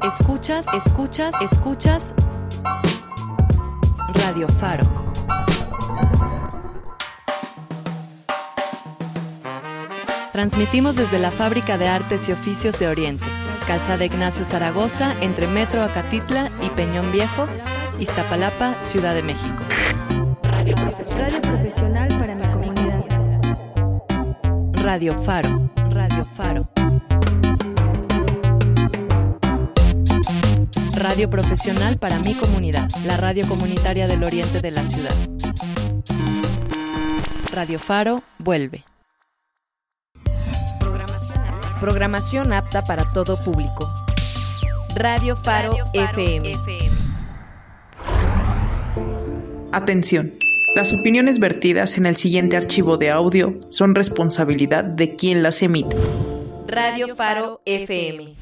Escuchas, escuchas, escuchas Radio Faro. Transmitimos desde la Fábrica de Artes y Oficios de Oriente, Calzada Ignacio Zaragoza, entre Metro Acatitla y Peñón Viejo, Iztapalapa, Ciudad de México. Radio profesional para mi comunidad. Radio Faro, Radio Faro. Radio profesional para mi comunidad, la radio comunitaria del oriente de la ciudad. Radio Faro vuelve. Programación apta para todo público. Radio Faro, FM. Atención. Las opiniones vertidas en el siguiente archivo de audio son responsabilidad de quien las emite. Radio Faro FM.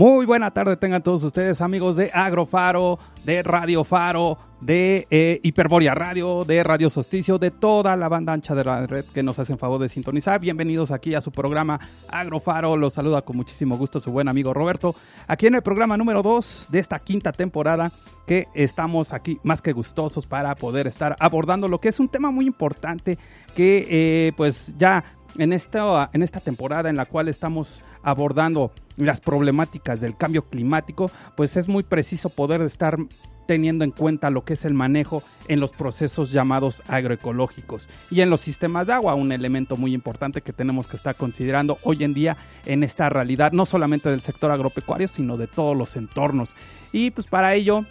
Muy buena tarde tengan todos ustedes amigos de Agrofaro, de Radio Faro, de eh, Hiperboria Radio, de Radio Sosticio, de toda la banda ancha de la red que nos hacen favor de sintonizar. Bienvenidos aquí a su programa Agrofaro. Los saluda con muchísimo gusto su buen amigo Roberto. Aquí en el programa número 2 de esta quinta temporada que estamos aquí más que gustosos para poder estar abordando lo que es un tema muy importante que eh, pues ya en esta, en esta temporada en la cual estamos abordando las problemáticas del cambio climático, pues es muy preciso poder estar teniendo en cuenta lo que es el manejo en los procesos llamados agroecológicos y en los sistemas de agua, un elemento muy importante que tenemos que estar considerando hoy en día en esta realidad, no solamente del sector agropecuario, sino de todos los entornos. Y pues para ello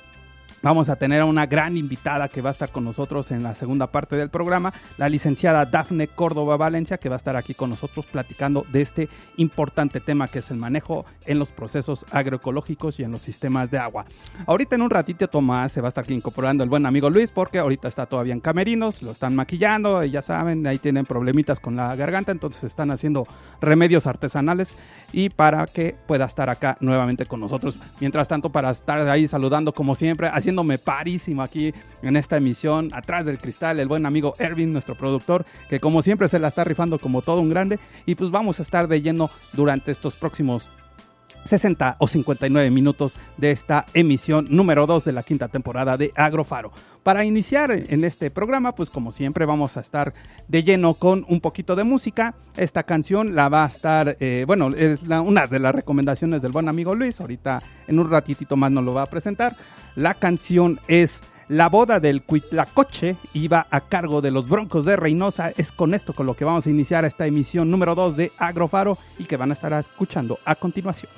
Vamos a tener a una gran invitada que va a estar con nosotros en la segunda parte del programa, la licenciada Dafne Córdoba Valencia, que va a estar aquí con nosotros platicando de este importante tema que es el manejo en los procesos agroecológicos y en los sistemas de agua. Ahorita en un ratito Tomás se va a estar aquí incorporando el buen amigo Luis, porque ahorita está todavía en camerinos, lo están maquillando, y ya saben, ahí tienen problemitas con la garganta, entonces están haciendo remedios artesanales y para que pueda estar acá nuevamente con nosotros. Mientras tanto, para estar ahí saludando como siempre, así haciéndome parísimo aquí en esta emisión, atrás del cristal, el buen amigo Erwin, nuestro productor, que como siempre se la está rifando como todo un grande. Y pues vamos a estar de lleno durante estos próximos 60 o 59 minutos de esta emisión número 2 de la quinta temporada de Agrofaro. Para iniciar en este programa, pues como siempre vamos a estar de lleno con un poquito de música. Esta canción la va a estar, eh, bueno, es una de las recomendaciones del buen amigo Luis. Ahorita en un ratitito más nos lo va a presentar. La canción es... La boda del Cuitlacoche iba a cargo de los Broncos de Reynosa. Es con esto con lo que vamos a iniciar esta emisión número 2 de Agrofaro y que van a estar escuchando a continuación.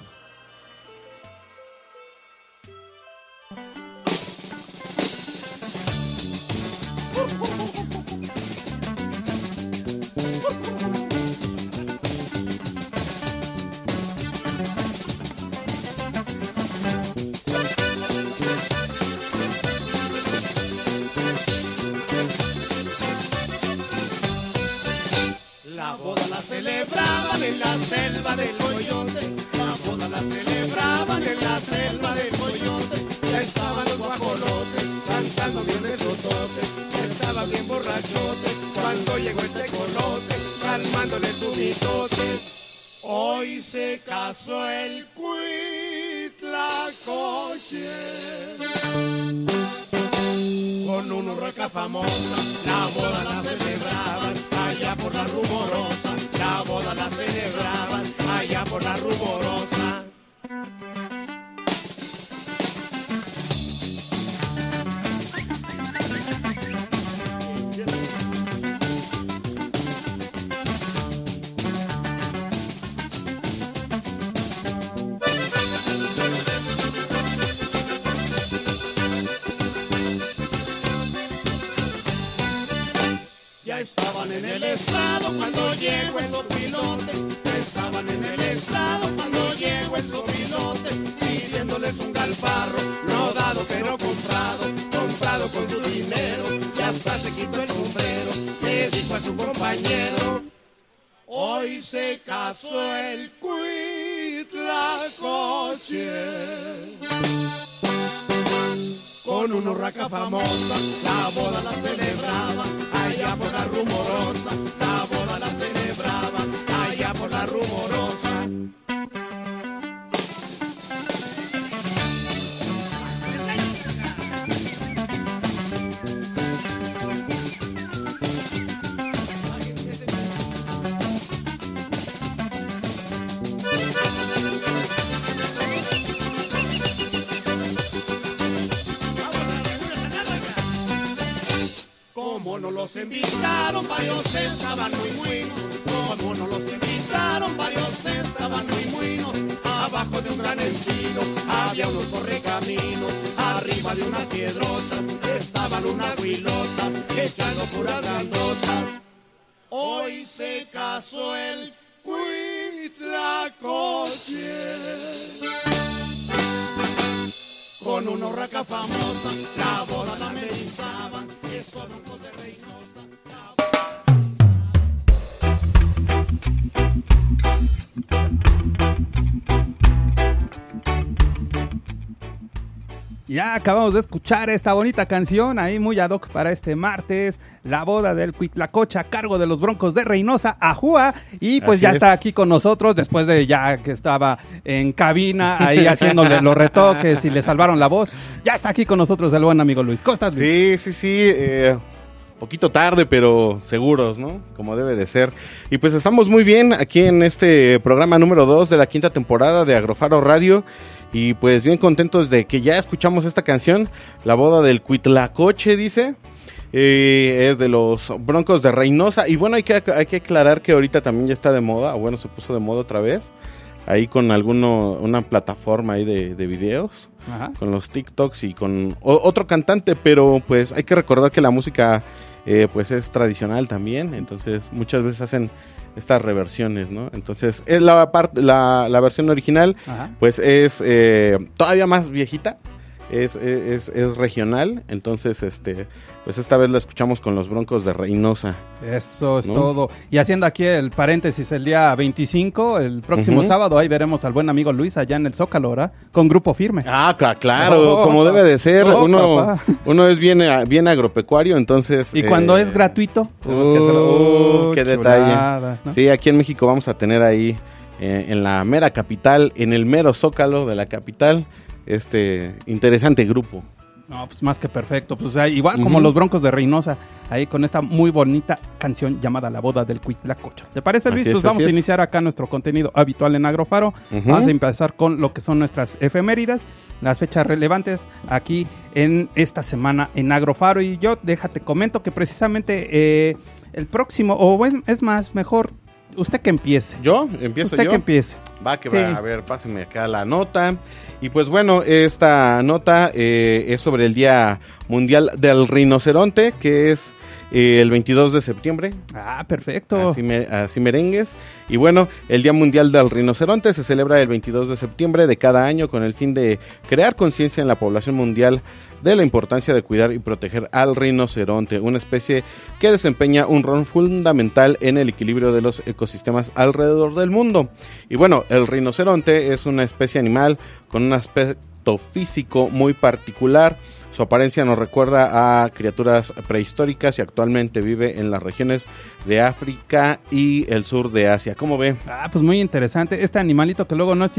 No los invitaron, varios estaban muy buenos. No los invitaron, varios estaban muy buenos. Abajo de un gran encino había unos correcaminos. Arriba de unas piedrotas estaban unas huilotas echando puras grandotas. Hoy se casó el Cuitlacoche con una urraca famosa, la boda la amenizaban, esos broncos de Reynosa. Ya acabamos de escuchar esta bonita canción, ahí muy ad hoc para este martes, la boda del Cuitlacoche a cargo de los Broncos de Reynosa, Ajúa, y pues Así ya es. está aquí con nosotros después de ya que estaba en cabina ahí haciéndole los retoques y le salvaron la voz, ya está aquí con nosotros el buen amigo Luis. ¿Cómo estás, Luis? Sí, sí, sí. eh, poquito tarde, pero seguros, ¿no? Como debe de ser. Y pues estamos muy bien aquí en este programa número 2 de la quinta temporada de Agrofaro Radio. Y pues bien contentos de que ya escuchamos esta canción, La boda del Cuitlacoche, dice. Eh, es de los Broncos de Reynosa. Y bueno, hay que, hay que aclarar que ahorita también ya está de moda, o bueno, se puso de moda otra vez. Ahí con alguno, una plataforma ahí de, de videos Ajá. con los TikToks y con o- otro cantante, pero pues hay que recordar que la música eh, pues es tradicional también, entonces muchas veces hacen estas reversiones, ¿no? Entonces es la parte la, la versión original Ajá. pues es eh, todavía más viejita, es, es, es regional, entonces este pues esta vez la escuchamos con los Broncos de Reynosa. Eso es ¿No? todo. Y haciendo aquí el paréntesis, el día 25, el próximo sábado, ahí veremos al buen amigo Luis allá en el Zócalo, ¿verdad? Con grupo firme. Ah, claro, Oh, como debe de ser, oh, uno, es bien, eh, bien agropecuario, entonces... y cuando eh, es gratuito. tenemos que hacerlo. Uh, qué detalle. chulada, ¿no? Sí, aquí en México vamos a tener ahí eh, en la mera capital, en el mero zócalo de la capital, este interesante grupo. No, pues más que perfecto. Pues o sea, igual como los Broncos de Reynosa, ahí con esta muy bonita canción llamada La Boda del Cuitlacoche. ¿Te parece, Luis? Así es, pues vamos a es. iniciar acá nuestro contenido habitual en Agrofaro. Vamos a empezar con lo que son nuestras efemérides, las fechas relevantes aquí en esta semana en Agrofaro. Y yo, déjate, comento que precisamente eh, el próximo, o es, es más, mejor, usted que empiece. Yo empiezo usted yo. que empiece. Va que Sí. va, a ver, pásenme acá la nota. Y pues bueno, esta nota eh, es sobre el Día Mundial del Rinoceronte, que es el 22 de septiembre. Ah, perfecto. Así, me- así merengues. Y bueno, el Día Mundial del Rinoceronte se celebra el 22 de septiembre de cada año con el fin de crear conciencia en la población mundial de la importancia de cuidar y proteger al rinoceronte, una especie que desempeña un rol fundamental en el equilibrio de los ecosistemas alrededor del mundo. Y bueno, el rinoceronte es una especie animal con un aspecto físico muy particular. Su apariencia nos recuerda a criaturas prehistóricas y actualmente vive en las regiones de África y el sur de Asia. ¿Cómo ve? Ah, pues muy interesante. Este animalito que luego no es,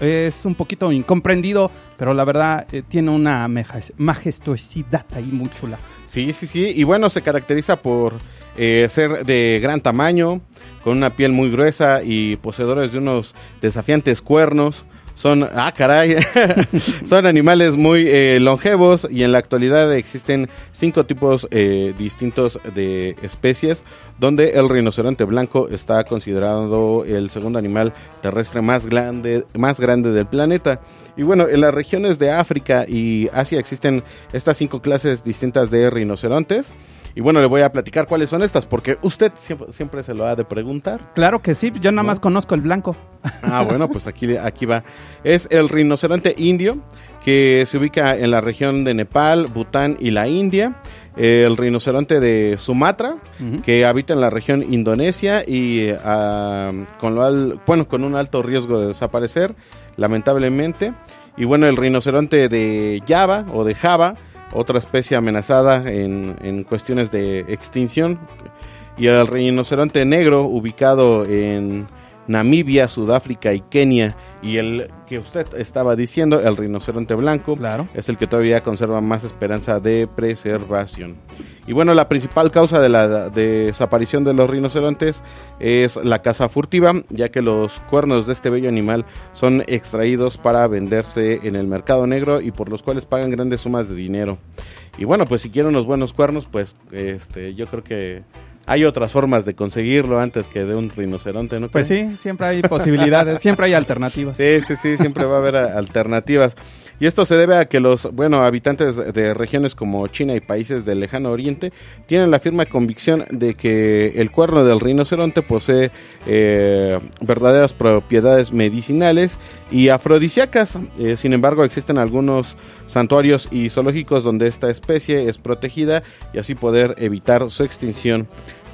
es un poquito incomprendido, pero la verdad eh, tiene una majestuosidad ahí muy chula. Sí, sí, sí. Y bueno, se caracteriza por eh, ser de gran tamaño, con una piel muy gruesa y poseedores de unos desafiantes cuernos. Son, ah, caray, son animales muy eh, longevos y en la actualidad existen cinco tipos eh, distintos de especies, donde el rinoceronte blanco está considerado el segundo animal terrestre más grande, más grande del planeta. Y bueno, en las regiones de África y Asia existen estas cinco clases distintas de rinocerontes. Y bueno, le voy a platicar cuáles son estas, porque usted siempre, siempre se lo ha de preguntar. Claro que sí, yo nada ¿No? más conozco el blanco. Ah, bueno, pues aquí, aquí va. Es el rinoceronte indio, que se ubica en la región de Nepal, Bután y la India. El rinoceronte de Sumatra, que habita en la región Indonesia y ah, con, lo al- bueno, con un alto riesgo de desaparecer, lamentablemente. Y bueno, el rinoceronte de Java o de Java, otra especie amenazada en, en cuestiones de extinción. Y el rinoceronte negro, ubicado en Namibia, Sudáfrica y Kenia. Y el que usted estaba diciendo, el rinoceronte blanco, Claro. es el que todavía conserva más esperanza de preservación. Y bueno, la principal causa de la desaparición de los rinocerontes es la caza furtiva, ya que los cuernos de este bello animal son extraídos para venderse en el mercado negro y por los cuales pagan grandes sumas de dinero. Y bueno, pues si quieren unos buenos cuernos, pues este yo creo que hay otras formas de conseguirlo antes que de un rinoceronte, ¿no? Pues sí, siempre hay posibilidades, siempre hay alternativas. Sí, sí, sí, siempre va a haber alternativas. Y esto se debe a que los, bueno, habitantes de regiones como China y países del lejano oriente tienen la firme convicción de que el cuerno del rinoceronte posee eh, verdaderas propiedades medicinales y afrodisíacas. Eh, sin embargo, existen algunos santuarios y zoológicos donde esta especie es protegida y así poder evitar su extinción.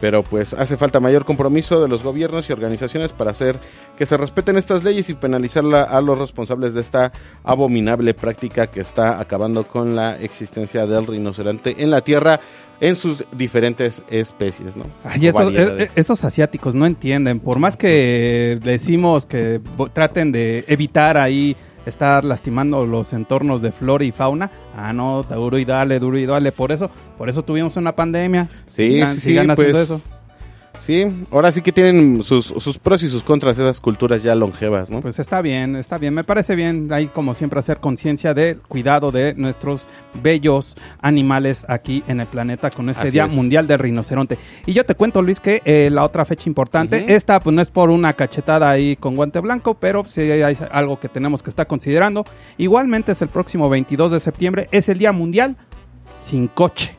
Pero pues hace falta mayor compromiso de los gobiernos y organizaciones para hacer que se respeten estas leyes y penalizar a los responsables de esta abominable práctica que está acabando con la existencia del rinoceronte en la Tierra en sus diferentes especies, ¿no? Ay, eso- eh, esos asiáticos no entienden. Por más que decimos que traten de evitar ahí estar lastimando los entornos de flora y fauna, ah no, duro y dale, duro y dale. Por eso, por eso tuvimos una pandemia. Sí, Sigan- sí, sí, haciendo pues, eso. Sí, ahora sí que tienen sus, sus pros y sus contras esas culturas ya longevas, ¿no? Pues está bien, está bien. Me parece bien ahí como siempre hacer conciencia de cuidado de nuestros bellos animales aquí en el planeta con este Así Día es. Mundial del Rinoceronte. Y yo te cuento, Luis, que eh, la otra fecha importante, esta pues no es por una cachetada ahí con guante blanco, pero sí hay algo que tenemos que estar considerando. Igualmente es el próximo 22 de septiembre, es el Día Mundial sin coche.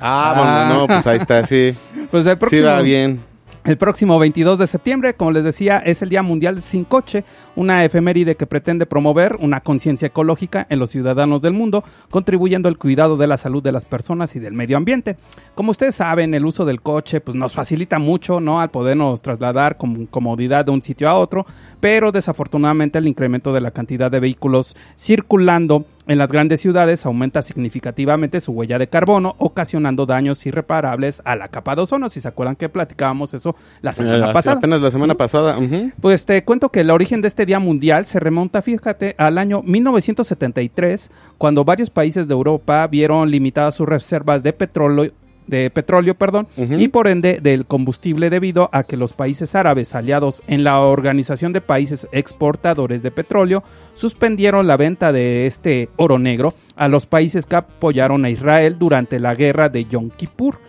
ah, Ah. bueno, no, pues ahí está, sí. Pues el Sí próximo, va bien. El próximo 22 de septiembre, como les decía, es el Día Mundial sin Coche, una efeméride que pretende promover una conciencia ecológica en los ciudadanos del mundo, contribuyendo al cuidado de la salud de las personas y del medio ambiente. Como ustedes saben, el uso del coche pues, nos facilita mucho ¿no? al podernos trasladar con comodidad de un sitio a otro, pero desafortunadamente el incremento de la cantidad de vehículos circulando en las grandes ciudades aumenta significativamente su huella de carbono, ocasionando daños irreparables a la capa de ozono. Si se acuerdan que platicábamos eso la semana Eh, pasada. Apenas la semana pasada. Pues te cuento que el origen de este Día Mundial se remonta, fíjate, al año 1973, cuando varios países de Europa vieron limitadas sus reservas de petróleo de petróleo, perdón, y por ende del combustible debido a que los países árabes aliados en la Organización de Países Exportadores de Petróleo suspendieron la venta de este oro negro a los países que apoyaron a Israel durante la guerra de Yom Kippur.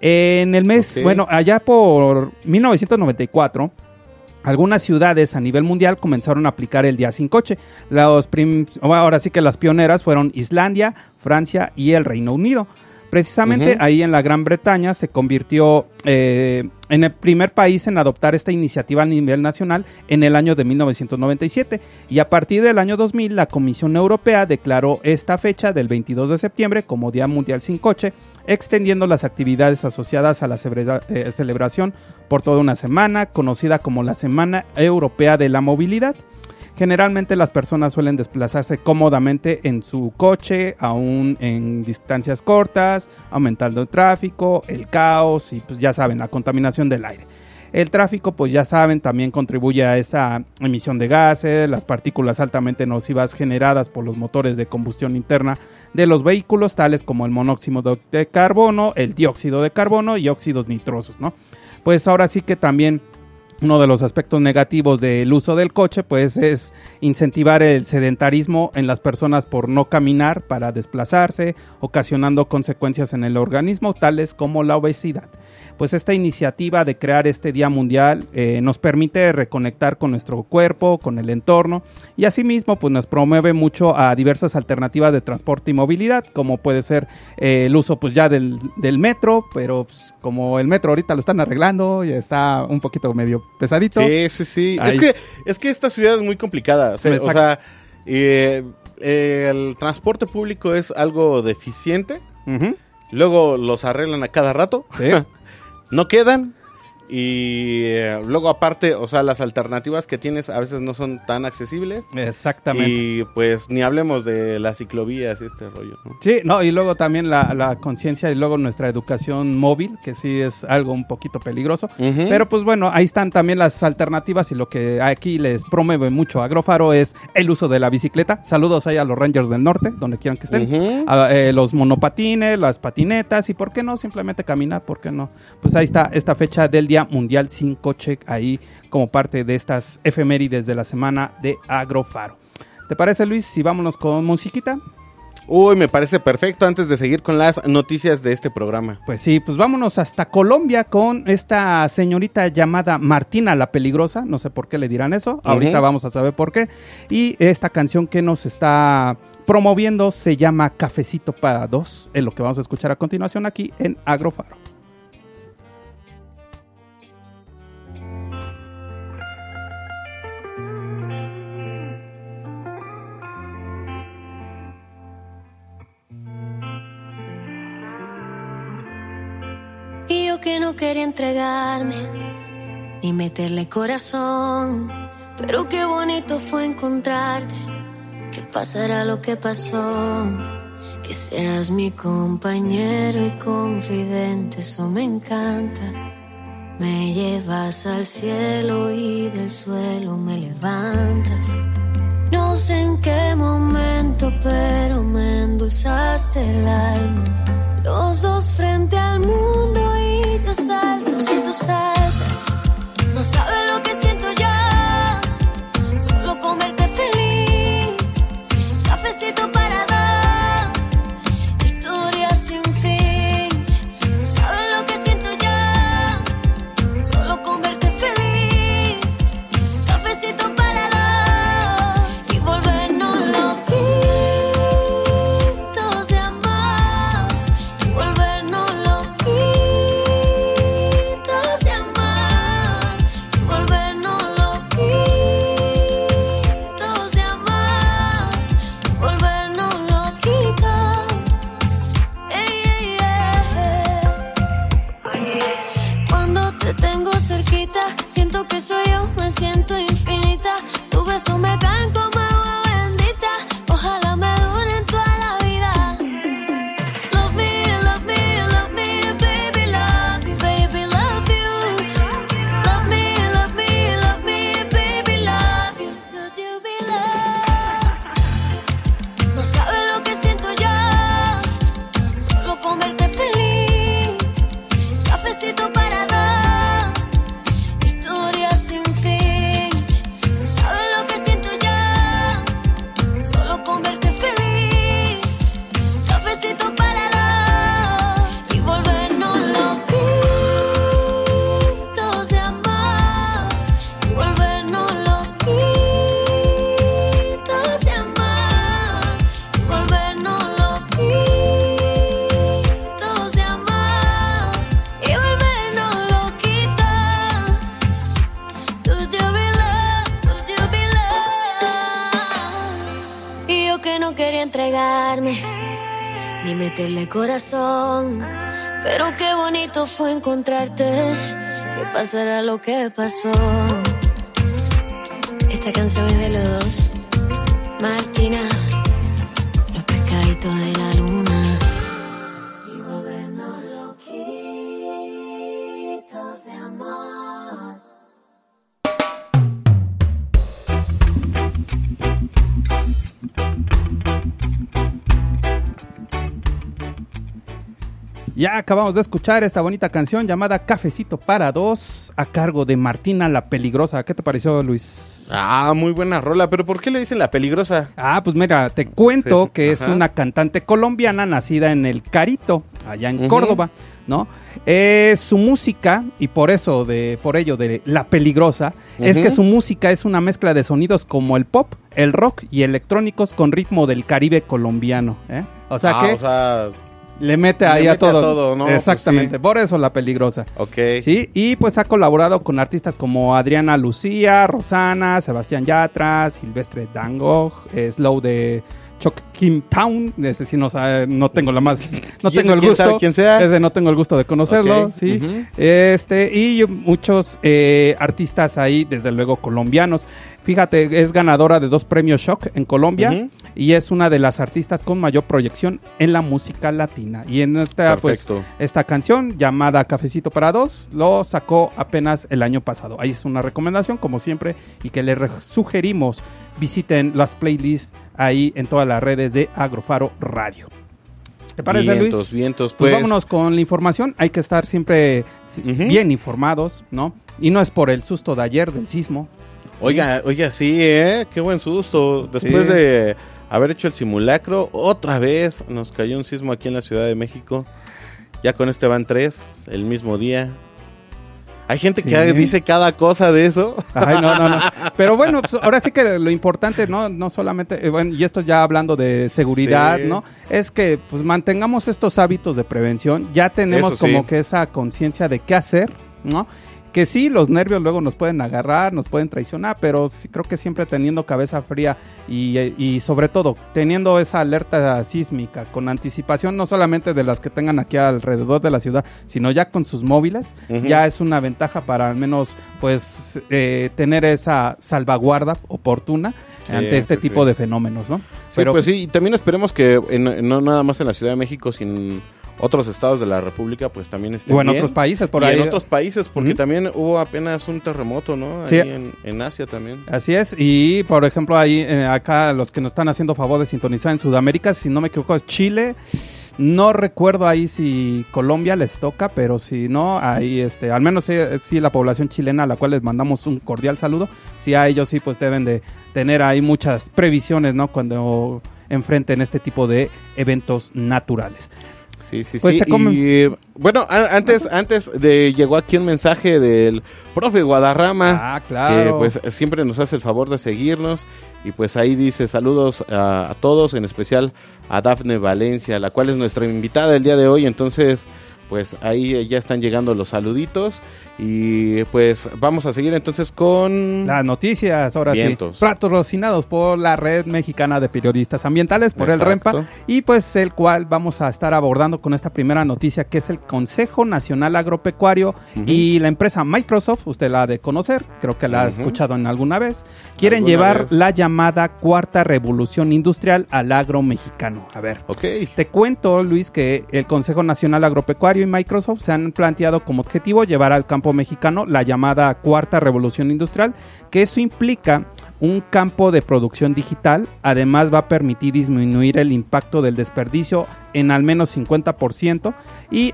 En el mes, bueno, allá por 1994, algunas ciudades a nivel mundial comenzaron a aplicar el día sin coche. Los ahora sí que las pioneras fueron Islandia, Francia y el Reino Unido. Precisamente ahí en la Gran Bretaña se convirtió eh, en el primer país en adoptar esta iniciativa a nivel nacional en el año de 1997 y a partir del año 2000 la Comisión Europea declaró esta fecha del 22 de septiembre como Día Mundial sin Coche, extendiendo las actividades asociadas a la eh, celebración por toda una semana, conocida como la Semana Europea de la Movilidad. Generalmente las personas suelen desplazarse cómodamente en su coche, aún en distancias cortas, aumentando el tráfico, el caos y pues ya saben, la contaminación del aire. El tráfico, pues ya saben, también contribuye a esa emisión de gases, las partículas altamente nocivas generadas por los motores de combustión interna de los vehículos, tales como el monóxido de carbono, el dióxido de carbono y óxidos nitrosos, ¿no? Pues ahora sí que también uno de los aspectos negativos del uso del coche pues es incentivar el sedentarismo en las personas por no caminar para desplazarse, ocasionando consecuencias en el organismo tales como la obesidad. Pues esta iniciativa de crear este Día Mundial eh, nos permite reconectar con nuestro cuerpo, con el entorno y asimismo pues nos promueve mucho a diversas alternativas de transporte y movilidad, como puede ser eh, el uso pues ya del, del metro, pero pues, como el metro ahorita lo están arreglando y está un poquito medio pesadito. Sí, sí, sí. Ahí. Es que, es que esta ciudad es muy complicada. O sea, o sea, eh, el transporte público es algo deficiente. Luego los arreglan a cada rato. sí. no quedan. Y eh, luego aparte, o sea, las alternativas que tienes a veces no son tan accesibles. Exactamente. Y pues ni hablemos de las ciclovías y este rollo. ¿no? Sí, no, y luego también la, la conciencia y luego nuestra educación móvil, que sí es algo un poquito peligroso. Pero pues bueno, ahí están también las alternativas y lo que aquí les promueve mucho Agrofaro es el uso de la bicicleta. Saludos ahí a los Rangers del Norte, donde quieran que estén. A, eh, los monopatines, las patinetas y por qué no simplemente caminar, por qué no. Pues ahí está esta fecha del Día Mundial sin coche ahí como parte de estas efemérides de la semana de Agrofaro. ¿Te parece Luis si vámonos con musiquita? Uy, me parece perfecto antes de seguir con las noticias de este programa. Pues sí, pues vámonos hasta Colombia con esta señorita llamada Martina la Peligrosa, no sé por qué le dirán eso, ahorita vamos a saber por qué. Y esta canción que nos está promoviendo se llama Cafecito para dos, es lo que vamos a escuchar a continuación aquí en Agrofaro. Y yo que no quería entregarme ni meterle corazón. Pero qué bonito fue encontrarte. Que pasará lo que pasó. Que seas mi compañero y confidente, eso me encanta. Me llevas al cielo y del suelo me levantas. No sé en qué momento, pero me endulzaste el alma. Los dos frente al mundo y yo salto si tú saltas. No sabes lo que siento ya, solo comerte feliz. Cafecito para corazón. Pero qué bonito fue encontrarte. Que pasará lo que pasó. Esta canción es de los dos. Martina, Ya acabamos de escuchar esta bonita canción llamada Cafecito para dos a cargo de Martina la Peligrosa. ¿Qué te pareció, Luis? Ah, muy buena rola, pero ¿por qué le dicen la peligrosa? Ah, pues mira, te cuento Sí, que es una cantante colombiana nacida en el Carito, allá en. Córdoba, ¿no? Eh, su música, y por eso, de, por ello de La Peligrosa, es que su música es una mezcla de sonidos como el pop, el rock y electrónicos con ritmo del Caribe colombiano, ¿eh? O sea Ah, que o sea, le mete le ahí a mete a todo. ¿no? Pues Exactamente, sí. por eso La Peligrosa. ok. Sí, y pues ha colaborado con artistas como Adriana Lucía, Rosana, Sebastián Yatra, Silvestre Dango, eh, Slow de Town, ese sí no, sabe- no tengo la más, no ¿Y ese tengo el quién gusto, sabe quién sea? ese no tengo el gusto de conocerlo, sí, este y muchos eh, artistas ahí, desde luego colombianos. Fíjate, es ganadora de dos premios Shock en Colombia y es una de las artistas con mayor proyección en la música latina. Y en esta, pues, esta canción llamada Cafecito para dos lo sacó apenas el año pasado. Ahí es una recomendación, como siempre, y que re- sugerimos visiten las playlists ahí en todas las redes de Agrofaro Radio. ¿Te parece, vientos, Luis? vientos, Pues, pues. vámonos con la información. Hay que estar siempre bien informados, ¿no? Y no es por el susto de ayer del sismo. Oiga, oiga, sí, ¿eh? Qué buen susto. Después Sí. de haber hecho el simulacro, otra vez nos cayó un sismo aquí en la Ciudad de México. Ya con este van tres, el mismo día. Hay gente Sí. que dice cada cosa de eso. Ay, no, no, no. Pero bueno, pues, ahora sí que lo importante, ¿no? No solamente, eh, bueno, y esto ya hablando de seguridad, Sí. ¿no? Es que pues mantengamos estos hábitos de prevención. Ya tenemos Eso sí. como que esa conciencia de qué hacer, ¿no? Que sí, los nervios luego nos pueden agarrar, nos pueden traicionar, pero sí creo que siempre teniendo cabeza fría y, y sobre todo teniendo esa alerta sísmica con anticipación, no solamente de las que tengan aquí alrededor de la ciudad, sino ya con sus móviles, ya es una ventaja para al menos pues eh, tener esa salvaguarda oportuna Sí, ante este sí, tipo sí. de fenómenos, ¿no? Sí, pues sí, y también esperemos que en- no nada más en la Ciudad de México, sino otros estados de la República, pues también estén o en bien. otros países por y ahí. en otros países, porque también hubo apenas un terremoto, ¿no? Ahí Sí. en, en Asia también. Así es, y por ejemplo ahí eh, acá los que nos están haciendo favor de sintonizar en Sudamérica, si no me equivoco es Chile, no recuerdo ahí si Colombia les toca, pero si no, ahí este, al menos eh, sí la población chilena a la cual les mandamos un cordial saludo, sí a ellos sí pues deben de tener ahí muchas previsiones, ¿no? Cuando enfrenten este tipo de eventos naturales. Sí, sí, Pues sí. te comen- Y, bueno, a- antes, antes de llegó aquí un mensaje del profe Guadarrama. Ah, que claro. pues siempre nos hace el favor de seguirnos y pues ahí dice saludos a, a todos, en especial a Dafne Valencia, la cual es nuestra invitada el día de hoy, entonces pues ahí ya están llegando los saluditos y pues vamos a seguir entonces con... Las noticias, ahora Vientos. sí. Patrocinados por la Red Mexicana de Periodistas Ambientales, por Exacto. el REMPA, y pues el cual vamos a estar abordando con esta primera noticia, que es el Consejo Nacional Agropecuario y la empresa Microsoft, usted la ha de conocer, creo que la ha escuchado en alguna vez, quieren Alguna llevar vez. la llamada cuarta revolución industrial al agro mexicano. A ver, Ok, te cuento, Luis, que el Consejo Nacional Agropecuario y Microsoft se han planteado como objetivo llevar al campo mexicano la llamada cuarta revolución industrial, que eso implica un campo de producción digital, además va a permitir disminuir el impacto del desperdicio en al menos 50% y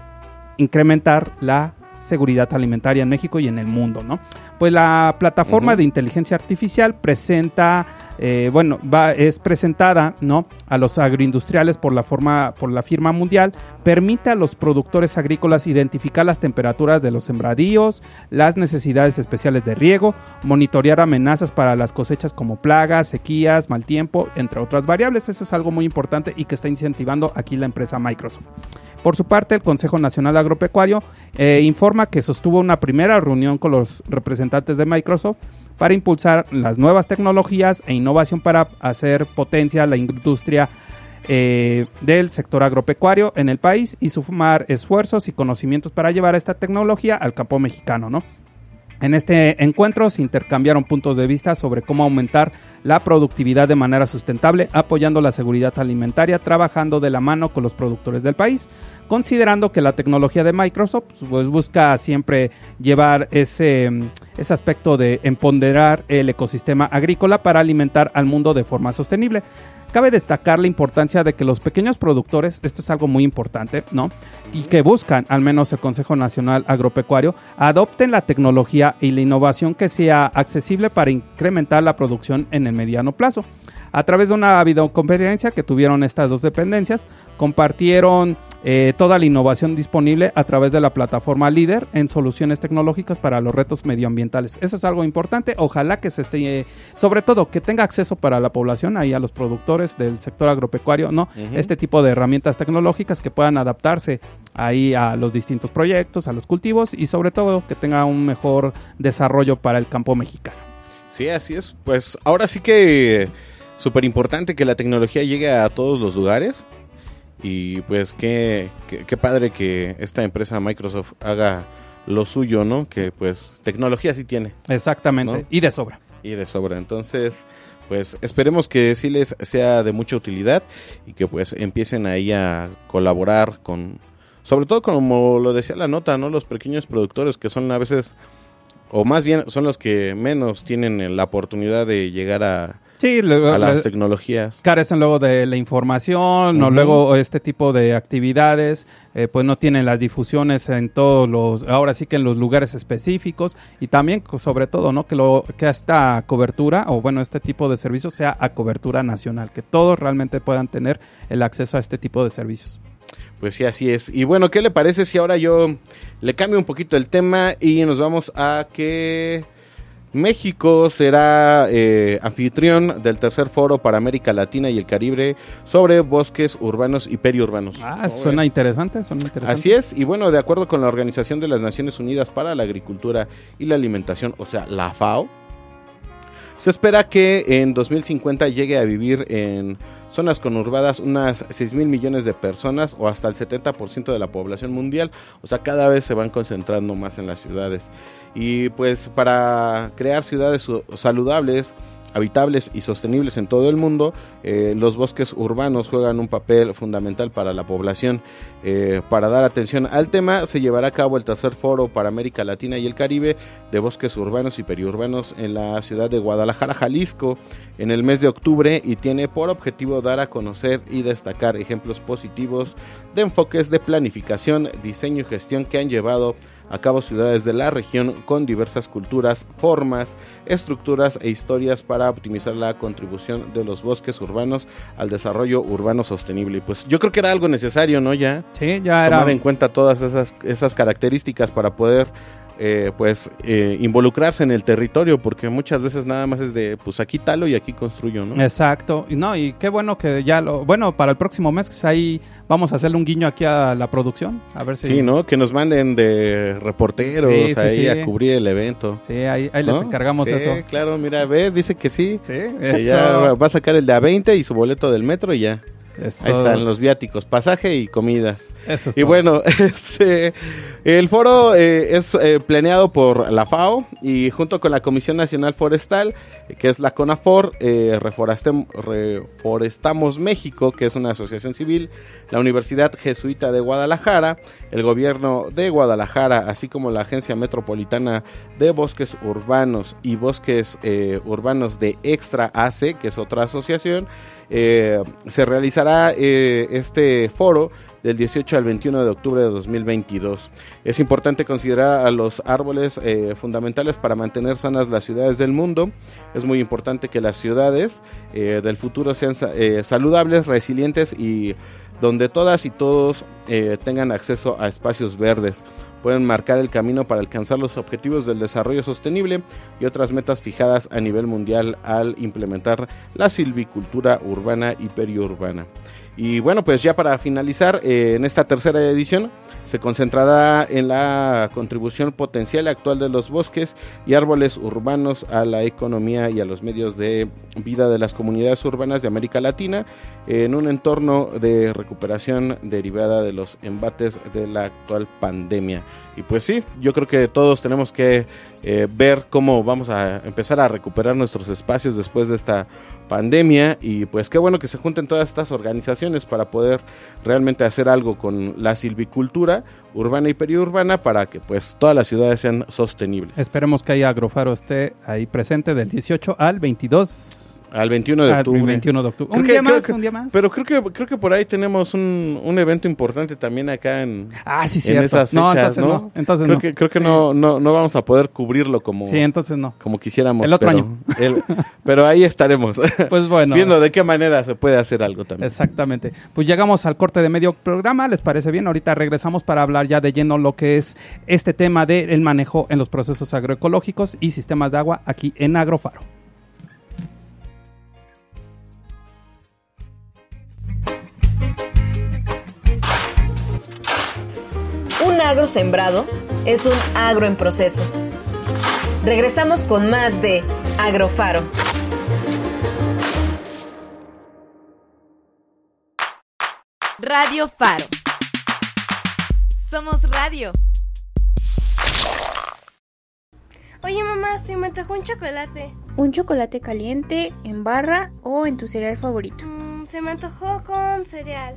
incrementar la seguridad alimentaria en México y en el mundo, ¿no? Pues la plataforma de inteligencia artificial presenta, eh, bueno, va, es presentada, ¿no? A los agroindustriales por la forma, por la firma mundial, permite a los productores agrícolas identificar las temperaturas de los sembradíos, las necesidades especiales de riego, monitorear amenazas para las cosechas como plagas, sequías, mal tiempo, entre otras variables. Eso es algo muy importante y que está incentivando aquí la empresa Microsoft. Por su parte, el Consejo Nacional Agropecuario eh, informa que sostuvo una primera reunión con los representantes de Microsoft para impulsar las nuevas tecnologías e innovación para hacer potencia la industria eh, del sector agropecuario en el país y sumar esfuerzos y conocimientos para llevar esta tecnología al campo mexicano, ¿no? En este encuentro se intercambiaron puntos de vista sobre cómo aumentar la productividad de manera sustentable, apoyando la seguridad alimentaria, trabajando de la mano con los productores del país, considerando que la tecnología de Microsoft pues, busca siempre llevar ese, ese aspecto de empoderar el ecosistema agrícola para alimentar al mundo de forma sostenible. Cabe destacar la importancia de que los pequeños productores, esto es algo muy importante, ¿no? Y que buscan, al menos el Consejo Nacional Agropecuario, adopten la tecnología y la innovación que sea accesible para incrementar la producción en el mediano plazo. A través de una videoconferencia que tuvieron estas dos dependencias, compartieron eh, toda la innovación disponible a través de la plataforma líder en soluciones tecnológicas para los retos medioambientales. Eso es algo importante. Ojalá que se esté, sobre todo, que tenga acceso para la población, ahí a los productores del sector agropecuario, ¿no? Este tipo de herramientas tecnológicas que puedan adaptarse ahí a los distintos proyectos, a los cultivos y sobre todo que tenga un mejor desarrollo para el campo mexicano. Sí, así es. Pues ahora sí que súper importante que la tecnología llegue a todos los lugares. Y pues qué, qué, qué padre que esta empresa Microsoft haga lo suyo, ¿no? Que pues tecnología sí tiene Exactamente. ¿No? Y de sobra. y de sobra. Entonces, pues esperemos que sí les sea de mucha utilidad y que pues empiecen ahí a colaborar con, sobre todo como lo decía la nota, ¿no? Los pequeños productores que son a veces, o más bien son los que menos tienen la oportunidad de llegar a, Sí, luego, a las le- tecnologías. carecen luego de la información, o Ujú. luego este tipo de actividades, eh, pues no tienen las difusiones en todos los, ahora sí que en los lugares específicos y también sobre todo, ¿no? Que lo que esta cobertura o bueno este tipo de servicios sea a cobertura nacional, que todos realmente puedan tener el acceso a este tipo de servicios. Pues sí, así es. Y bueno, ¿qué le parece si ahora yo le cambio un poquito el tema y nos vamos a que México será eh, anfitrión del tercer foro para América Latina y el Caribe sobre bosques urbanos y periurbanos. Ah, ¿Cómo suena interesante, suena interesante. Así es, y bueno, de acuerdo con la Organización de las Naciones Unidas para la Agricultura y la Alimentación, o sea, la FAO, se espera que en 2050 llegue a vivir en zonas conurbadas unas 6 mil millones de personas o hasta el 70% de la población mundial. O sea, cada vez se van concentrando más en las ciudades. Y pues para crear ciudades saludables, habitables y sostenibles en todo el mundo, eh, los bosques urbanos juegan un papel fundamental para la población. Eh, para dar atención al tema, se llevará a cabo el tercer foro para América Latina y el Caribe de bosques urbanos y periurbanos en la ciudad de Guadalajara, Jalisco, en el mes de octubre y tiene por objetivo dar a conocer y destacar ejemplos positivos de enfoques de planificación, diseño y gestión que han llevado a cabo ciudades de la región con diversas culturas, formas, estructuras e historias para optimizar la contribución de los bosques urbanos al desarrollo urbano sostenible. Y pues yo creo que era algo necesario, ¿no? Ya Sí, ya era tomar en cuenta todas esas, esas características para poder eh, pues eh, involucrarse en el territorio porque muchas veces nada más es de pues aquí talo y aquí construyo no Exacto, y no, y qué bueno que ya lo, bueno, para el próximo mes que ahí vamos a hacerle un guiño aquí a la producción, a ver si sí no que nos manden de reporteros Sí, sí, ahí sí. a cubrir el evento. Sí, ahí, ahí les encargamos Sí, eso. claro mira ve dice que sí. Sí, que eso. ya va- va a sacar el de a 20 y su boleto del metro y ya eso- ahí están los viáticos pasaje y comidas eso es Y todo. bueno, este, el foro eh, es eh, planeado por la FAO y junto con la Comisión Nacional Forestal, que es la CONAFOR, eh, Reforestamos México, que es una asociación civil, la Universidad Jesuita de Guadalajara, el gobierno de Guadalajara, así como la Agencia Metropolitana de Bosques Urbanos y Bosques Urbanos de Extra AC, que es otra asociación, eh, se realizará eh, este foro del 18 al 21 de octubre de 2022. Es importante considerar a los árboles eh, fundamentales para mantener sanas las ciudades del mundo. Es muy importante que las ciudades del futuro sean sa- saludables, resilientes y donde todas y todos tengan acceso a espacios verdes. Pueden marcar el camino para alcanzar los objetivos del desarrollo sostenible y otras metas fijadas a nivel mundial al implementar la silvicultura urbana y periurbana. Y bueno, pues ya para finalizar, eh, en esta tercera edición se concentrará en la contribución potencial actual de los bosques y árboles urbanos a la economía y a los medios de vida de las comunidades urbanas de América Latina en un entorno de recuperación derivada de los embates de la actual pandemia. Y pues sí, yo creo que todos tenemos que eh, ver cómo vamos a empezar a recuperar nuestros espacios después de esta pandemia y pues qué bueno que se junten todas estas organizaciones para poder realmente hacer algo con la silvicultura urbana y periurbana para que pues todas las ciudades sean sostenibles. Esperemos que ahí Agrofaro esté ahí presente del 18 al 22 Al 21 de octubre. el 21 de octubre. Creo Un que- día creo más, que- un día más. Pero creo que, creo que por ahí tenemos un, un evento importante también acá en, ah, sí, en esas no, fechas, entonces ¿no? no. Entonces creo no. que, creo que no, no, no vamos a poder cubrirlo como, Sí, entonces no. como quisiéramos. El otro pero, año. el- pero ahí estaremos. Pues bueno. Viendo de qué manera se puede hacer algo también. Exactamente. Pues llegamos al corte de medio programa, ¿les parece bien? Ahorita regresamos para hablar ya de lleno lo que es este tema del manejo en los procesos agroecológicos y sistemas de agua aquí en Agrofaro. Agro sembrado es un agro en proceso. Regresamos con más de Agrofaro. Radio Faro. Somos radio. Oye mamá, se me antojó un chocolate. Un chocolate caliente, en barra o en tu cereal favorito. Mm, se me antojó con cereal.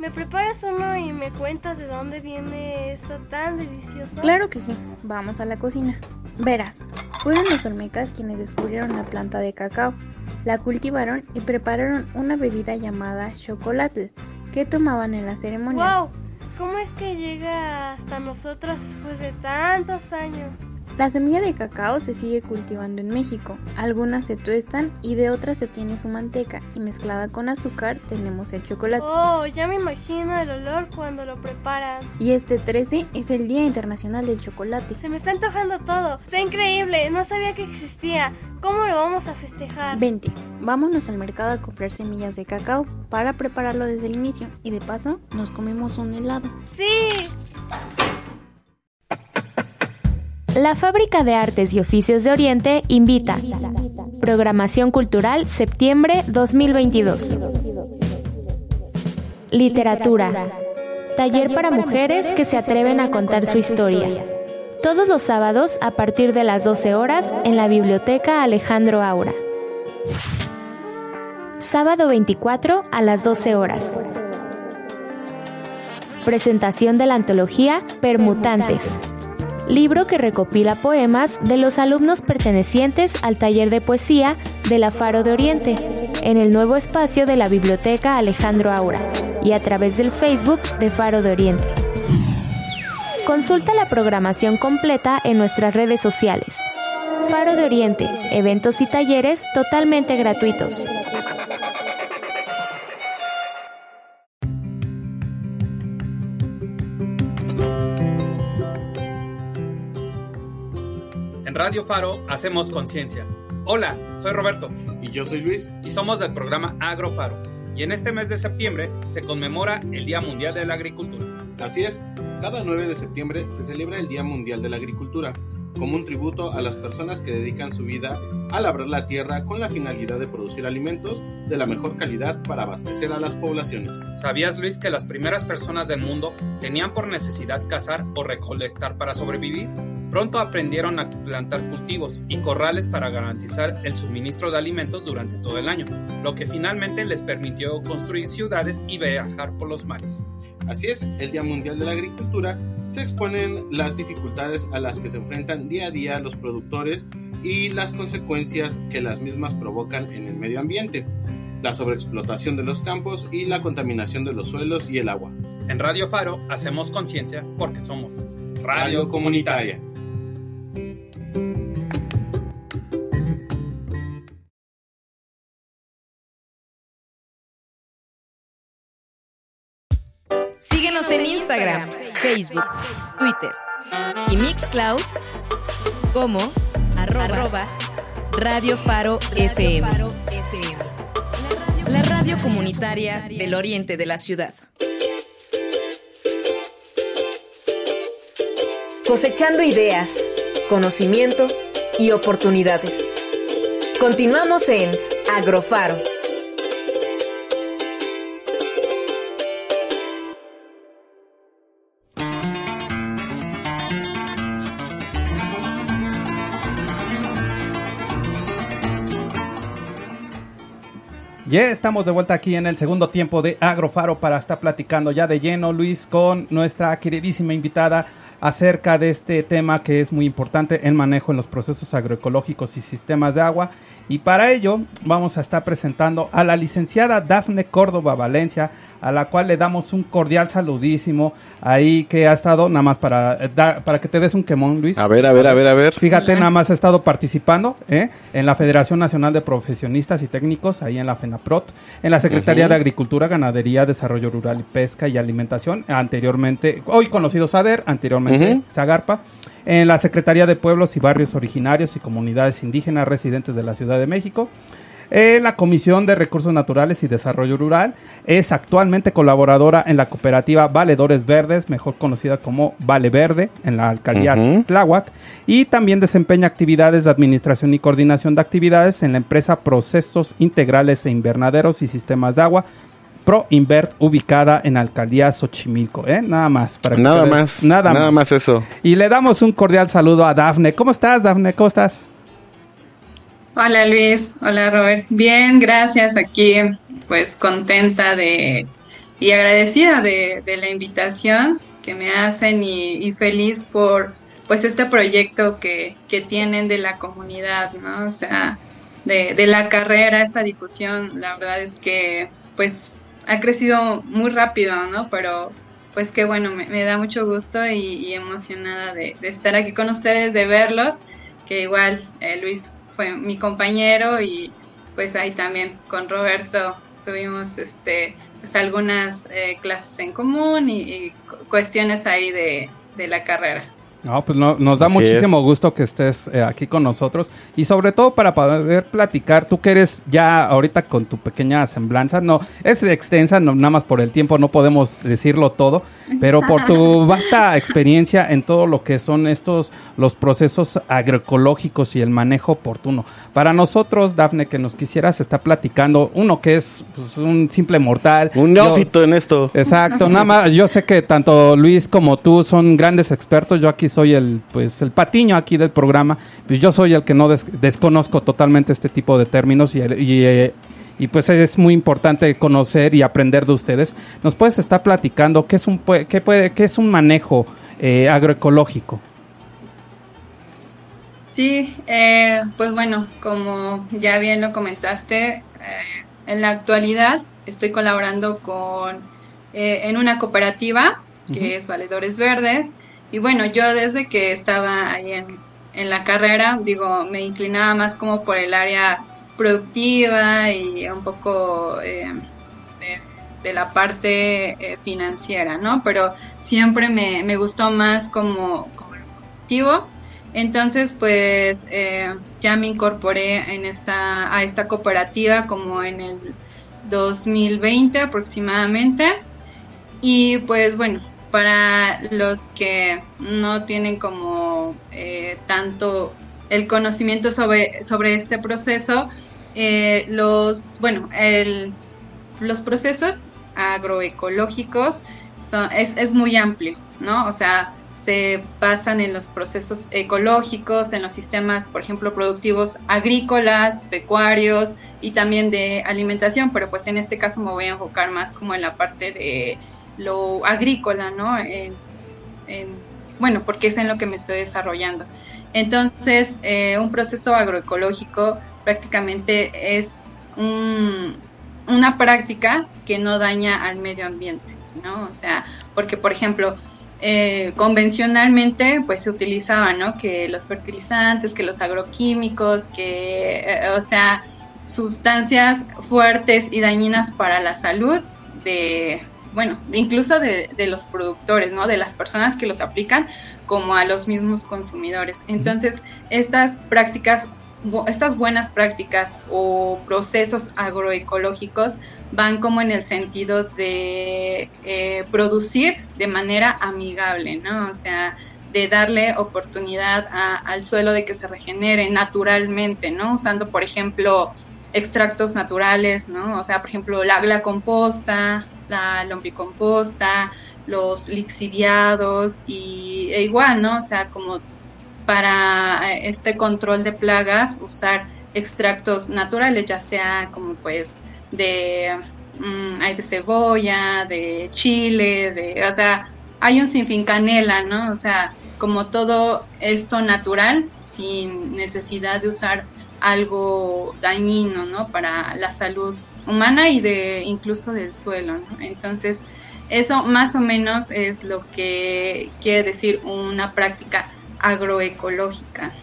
¿Me preparas uno y me cuentas de dónde viene eso tan delicioso? Claro que sí, vamos a la cocina. Verás, fueron los olmecas quienes descubrieron la planta de cacao, la cultivaron y prepararon una bebida llamada chocolate que tomaban en las ceremonias. ¡Wow! ¿Cómo es que llega hasta nosotros después de tantos años? La semilla de cacao se sigue cultivando en México. Algunas se tuestan y de otras se obtiene su manteca y mezclada con azúcar tenemos el chocolate. Oh, ya me imagino el olor cuando lo preparan. Y este 13 es el Día Internacional del Chocolate. Se me está antojando todo. Está increíble, no sabía que existía. ¿Cómo lo vamos a festejar? Vente, vámonos al mercado a comprar semillas de cacao para prepararlo desde el inicio y de paso nos comemos un helado. Sí. La Fábrica de Artes y Oficios de Oriente invita. Programación Cultural Septiembre 2022. Literatura. Taller para mujeres que se atreven a contar su historia. Todos los sábados a partir de las 12 horas en la Biblioteca Alejandro Aura. Sábado 24 a las 12 horas. Presentación de la antología Permutantes libro que recopila poemas de los alumnos pertenecientes al taller de poesía de la Faro de Oriente, en el nuevo espacio de la Biblioteca Alejandro Aura y a través del Facebook de Faro de Oriente. Consulta la programación completa en nuestras redes sociales. Faro de Oriente, eventos y talleres totalmente gratuitos. Radio Faro hacemos conciencia. Hola, soy Roberto. Y yo soy Luis. Y somos del programa Agro Faro. Y en este mes de septiembre se conmemora el Día Mundial de la Agricultura. Así es, cada 9 de septiembre se celebra el Día Mundial de la Agricultura, como un tributo a las personas que dedican su vida a labrar la tierra con la finalidad de producir alimentos de la mejor calidad para abastecer a las poblaciones. ¿Sabías, Luis, que las primeras personas del mundo tenían por necesidad cazar o recolectar para sobrevivir? Pronto aprendieron a plantar cultivos y corrales para garantizar el suministro de alimentos durante todo el año, lo que finalmente les permitió construir ciudades y viajar por los mares. Así es, el Día Mundial de la Agricultura se exponen las dificultades a las que se enfrentan día a día los productores y las consecuencias que las mismas provocan en el medio ambiente, la sobreexplotación de los campos y la contaminación de los suelos y el agua. En Radio Faro hacemos conciencia porque somos Radio, Radio Comunitaria. Síguenos en Instagram, Facebook, Twitter y Mixcloud como arroba, Radio Faro FM. La radio comunitaria del oriente de la ciudad. Cosechando ideas, conocimiento y oportunidades. Continuamos en Agrofaro. Ya estamos de vuelta aquí en el segundo tiempo de Agrofaro para estar platicando ya de lleno, Luis, con nuestra queridísima invitada acerca de este tema que es muy importante, el manejo en los procesos agroecológicos y sistemas de agua. Y para ello vamos a estar presentando a la licenciada Dafne Córdoba Valencia, a la cual le damos un cordial saludísimo ahí que ha estado nada más para eh, dar, para que te des un quemón, Luis. A ver, a ver, a ver, a ver. Fíjate, nada más ha estado participando ¿eh? en la Federación Nacional de Profesionistas y Técnicos, ahí en la FENAPROT, en la Secretaría de Agricultura, Ganadería, Desarrollo Rural y Pesca y Alimentación, anteriormente, hoy conocido SADER, anteriormente Ujú. Zagarpa, en la Secretaría de Pueblos y Barrios Originarios y Comunidades Indígenas Residentes de la Ciudad de México. En la Comisión de Recursos Naturales y Desarrollo Rural es actualmente colaboradora en la cooperativa Valedores Verdes, mejor conocida como Vale Verde, en la alcaldía Ujú. Tláhuac, y también desempeña actividades de administración y coordinación de actividades en la empresa Procesos Integrales e Invernaderos y Sistemas de Agua, ProInvert, ubicada en alcaldía Xochimilco. ¿eh? Nada más. Para que Nada ustedes- más. Nada, Nada más eso. Y le damos un cordial saludo a Dafne. ¿Cómo estás, Dafne? ¿Cómo estás? Hola Luis, hola Robert. Bien, gracias. Aquí pues contenta de y agradecida de, la invitación que me hacen y, feliz por pues este proyecto que, que tienen de la comunidad, ¿no? O sea, de, de la carrera, esta difusión, la verdad es que pues ha crecido muy rápido, ¿no? Pero pues qué bueno, me, da mucho gusto y, y emocionada de, de estar aquí con ustedes, de verlos, que igual eh, Luis fue mi compañero y pues ahí también con Roberto tuvimos este pues algunas eh, clases en común y, y cu- cuestiones ahí de, de la carrera. No, pues no- nos da Así muchísimo gusto que estés eh, aquí con nosotros y sobre todo para poder platicar, tú que eres ya ahorita con tu pequeña semblanza, no, es extensa, no, nada más por el tiempo no podemos decirlo todo, pero por tu vasta experiencia en todo lo que son estos, los procesos agroecológicos y el manejo oportuno. Para nosotros, Dafne, que nos quisieras estar platicando, uno que es pues, un simple mortal. Un yo- neófito en esto. Exacto, nada más, yo sé que tanto Luis como tú son grandes expertos, yo aquí soy el, pues, el patiño aquí del programa, pues yo soy el que no des- desconozco totalmente este tipo de términos y, y, eh, y, pues es muy importante conocer y aprender de ustedes. ¿Nos puedes estar platicando qué es un, qué puede, qué es un manejo eh, agroecológico? Sí, eh, pues bueno, como ya bien lo comentaste, eh, en la actualidad estoy colaborando con eh, en una cooperativa que es Valedores Verdes y bueno, yo desde que estaba ahí en, en la carrera, digo, me inclinaba más como por el área productiva y un poco eh, de, la parte eh, financiera, ¿no? Pero siempre me, me gustó más como, como. Entonces, pues eh, ya me incorporé en esta, a esta cooperativa como en el 2020 aproximadamente. Y pues bueno, para los que no tienen como eh, tanto el conocimiento sobre, sobre este proceso, eh, los, bueno, el, los procesos agroecológicos son, es, es muy amplio, ¿no? O sea, se basan en los procesos ecológicos, en los sistemas, por ejemplo, productivos agrícolas, pecuarios y también de alimentación, pero pues en este caso me voy a enfocar más como en la parte de lo agrícola, ¿no? En- en- bueno, porque es en lo que me estoy desarrollando. Entonces, eh, un proceso agroecológico prácticamente es un- una práctica que no daña al medio ambiente, ¿no? O sea, porque, por ejemplo, eh, convencionalmente pues se utilizaba, ¿no? Que los fertilizantes, que los agroquímicos, que, eh, o sea, sustancias fuertes y dañinas para la salud de, bueno, incluso de, de los productores, ¿no? De las personas que los aplican como a los mismos consumidores. Entonces, estas prácticas, estas buenas prácticas o procesos agroecológicos van como en el sentido de eh, producir de manera amigable, ¿no? O sea, de darle oportunidad a- al suelo de que se regenere naturalmente, ¿no? Usando, por ejemplo, extractos naturales, ¿no? O sea, por ejemplo, la, la composta, la lombricomposta, los lixiviados y e igual, ¿no? O sea, como para eh, este control de plagas usar extractos naturales, ya sea como pues de, mm, hay de cebolla, de chile, de, o sea, hay un sinfín canela, ¿no? O sea, como todo esto natural, sin necesidad de usar algo dañino, ¿no? Para la salud humana y de incluso del suelo, ¿no? Entonces, eso más o menos es lo que quiere decir una práctica agroecológica.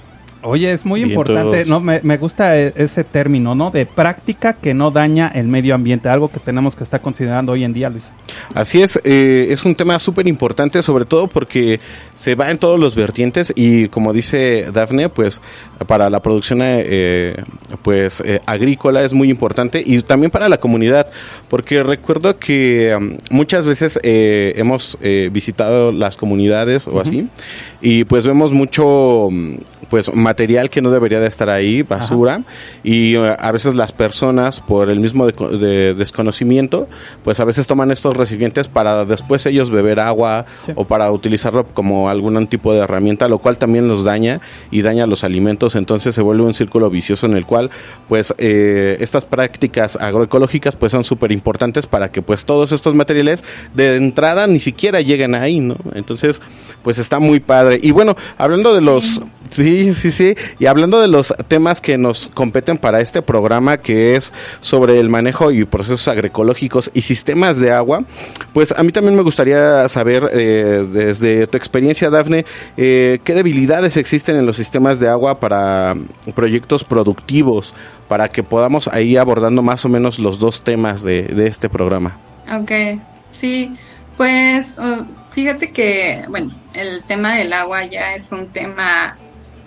Oye, es muy importante, no me, me, gusta e, ese término, ¿no? De práctica que no daña el medio ambiente, algo que tenemos que estar considerando hoy en día, Luis. Así es, eh, es un tema súper importante, sobre todo porque se va en todos los vertientes y como dice Dafne, pues para la producción eh, pues eh, agrícola es muy importante y también para la comunidad, porque recuerdo que um, muchas veces hemos visitado las comunidades o así y pues vemos mucho um, pues material que no debería de estar ahí, basura, y uh, a veces las personas por el mismo de, desconocimiento, pues a veces toman estos recipientes para después ellos beber agua o para utilizarlo como algún tipo de herramienta, lo cual también los daña y daña los alimentos, entonces se vuelve un círculo vicioso en el cual pues eh, estas prácticas agroecológicas pues son súper importantes para que pues todos estos materiales de entrada ni siquiera lleguen ahí, ¿no? Entonces pues está muy padre. Y bueno, hablando de los... Sí, sí, sí. Y hablando de los temas que nos competen para este programa, que es sobre el manejo y procesos agroecológicos y sistemas de agua, pues a mí también me gustaría saber, eh, desde tu experiencia, Dafne, eh, qué debilidades existen en los sistemas de agua para proyectos productivos, para que podamos ahí abordando más o menos los dos temas de, de este programa. Ok, sí, pues uh, fíjate que, bueno, el tema del agua ya es un tema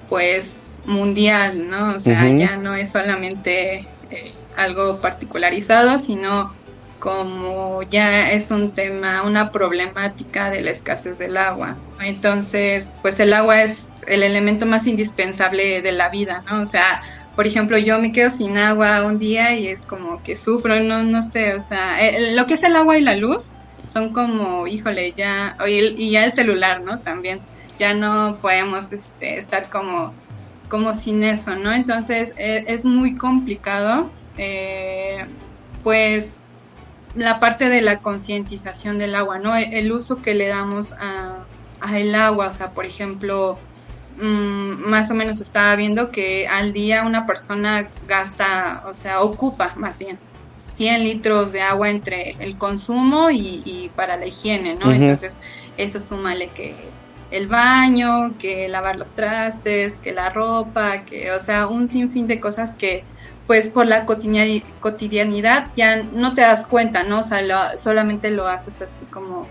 pues mundial, ¿no? O sea, ya no es solamente eh, algo particularizado, sino como ya es un tema, una problemática de la escasez del agua. Entonces, pues el agua es el elemento más indispensable de la vida, ¿no? O sea, por ejemplo, yo me quedo sin agua un día y es como que sufro, no, no sé, o sea, eh, lo que es el agua y la luz son como, híjole, ya, y ya el celular, ¿no? También ya no podemos este, estar como, como sin eso, ¿no? Entonces e, es muy complicado, eh, pues la parte de la concientización del agua, ¿no? El, uso que le damos a, el agua, o sea, por ejemplo, mm, más o menos estaba viendo que al día una persona gasta, o sea, ocupa más bien 100 litros de agua entre el consumo y, para la higiene, ¿no? Entonces, eso súmale que el baño, que lavar los trastes, que la ropa, que, o sea, un sinfín de cosas que, pues, por la cotidianidad ya no te das cuenta, ¿no? O sea, solamente lo haces así como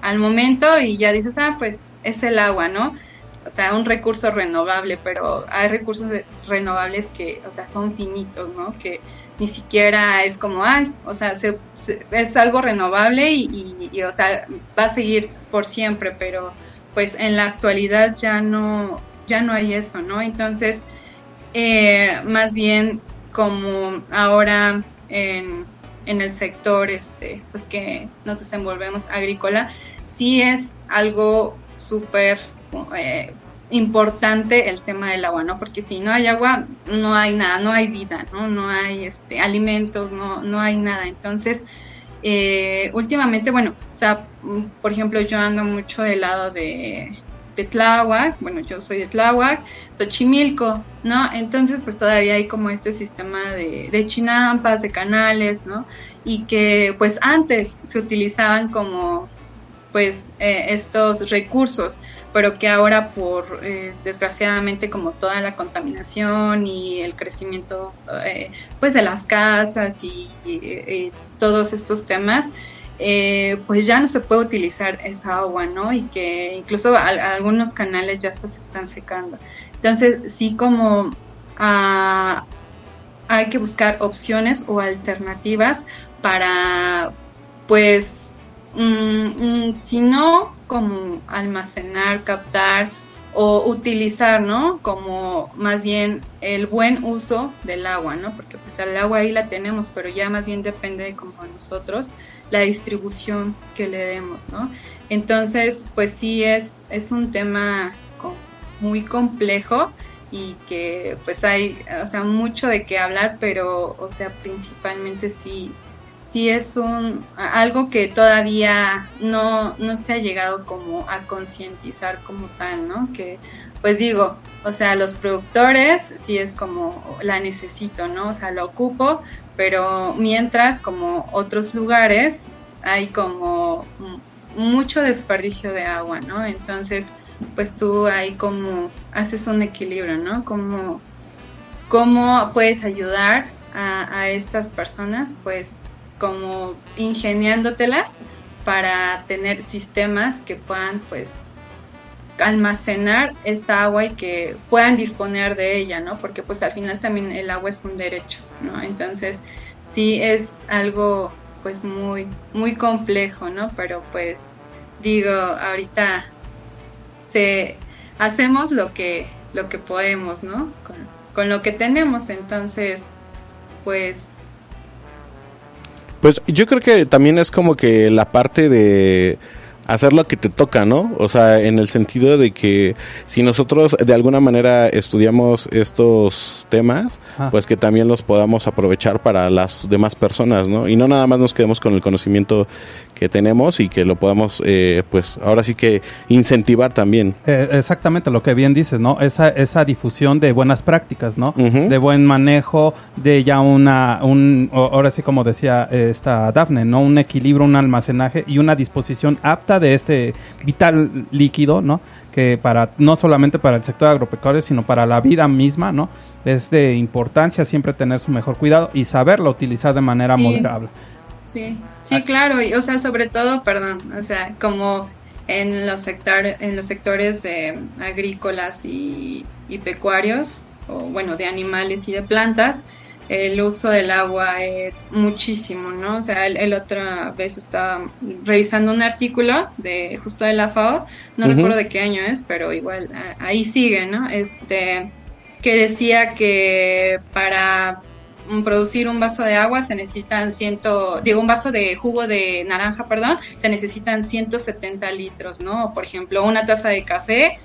al momento y ya dices, ah, pues es el agua, ¿no? O sea, un recurso renovable, pero hay recursos renovables que, o sea, son finitos, ¿no? Que ni siquiera es como, ay, o sea, es algo renovable y, y, o sea, va a seguir por siempre, pero pues en la actualidad ya no, ya no hay eso, ¿no? Entonces, eh, más bien como ahora en, el sector este, pues que nos desenvolvemos agrícola, sí es algo súper eh, importante el tema del agua, ¿no? Porque si no hay agua, no hay nada, no hay vida, ¿no? No hay este, alimentos, no, no hay nada. Entonces, eh, últimamente, bueno, o sea, por ejemplo, yo ando mucho del lado de, de Tláhuac, bueno, yo soy de Tláhuac, Xochimilco, ¿no? Entonces, pues todavía hay como este sistema de, de chinampas, de canales, ¿no? Y que, pues antes se utilizaban como pues eh, estos recursos, pero que ahora por eh, desgraciadamente como toda la contaminación y el crecimiento eh, pues de las casas y, todos estos temas, pues ya no se puede utilizar esa agua, ¿no? Y que incluso algunos canales ya hasta se están secando. Entonces sí como ah, hay que buscar opciones o alternativas para pues Mm, mm, sino como almacenar, captar o utilizar, ¿no? Como más bien el buen uso del agua, ¿no? Porque pues el agua ahí la tenemos, pero ya más bien depende de como nosotros la distribución que le demos, ¿no? Entonces, pues sí es, es un tema muy complejo y que pues hay, o sea, mucho de qué hablar, pero, o sea, principalmente sí, sí es un, algo que todavía no, no se ha llegado como a concientizar como tal, ¿no? Que, pues digo, o sea, los productores sí es como la necesito, ¿no? O sea, lo ocupo, pero mientras como otros lugares hay como mucho desperdicio de agua, ¿no? Entonces, pues tú ahí como haces un equilibrio, ¿no? Como, ¿Cómo puedes ayudar a, a estas personas? Pues como ingeniándotelas para tener sistemas que puedan pues almacenar esta agua y que puedan disponer de ella, ¿no? Porque pues al final también el agua es un derecho, ¿no? Entonces sí es algo pues muy muy complejo, ¿no? Pero pues digo, ahorita se hacemos lo que lo que podemos, ¿no? Con, con lo que tenemos, entonces pues pues yo creo que también es como que la parte de hacer lo que te toca, ¿no? O sea, en el sentido de que si nosotros de alguna manera estudiamos estos temas, Ah. pues que también los podamos aprovechar para las demás personas, ¿no? Y no nada más nos quedemos con el conocimiento que tenemos y que lo podamos, eh, pues ahora sí que incentivar también. Eh, exactamente lo que bien dices, ¿no? Esa, esa difusión de buenas prácticas, ¿no? De buen manejo, de ya una, un, ahora sí como decía esta Dafne, ¿no? Un equilibrio, un almacenaje y una disposición apta de este vital líquido, ¿no? Que para, no solamente para el sector agropecuario, sino para la vida misma, ¿no? Es de importancia siempre tener su mejor cuidado y saberlo utilizar de manera Sí. moderable. Sí, sí, claro, y, o sea, sobre todo, perdón, o sea, como en los sector, en los sectores de agrícolas y, y pecuarios, o bueno, de animales y de plantas, el uso del agua es muchísimo, ¿no? O sea, el, el otra vez estaba revisando un artículo de justo de la FAO, no recuerdo de qué año es, pero igual ah, ahí sigue, ¿no? Este, que decía que para producir un vaso de agua se necesitan ciento, digo, un vaso de jugo de naranja, perdón, se necesitan 170 litros, ¿no? Por ejemplo, una taza de café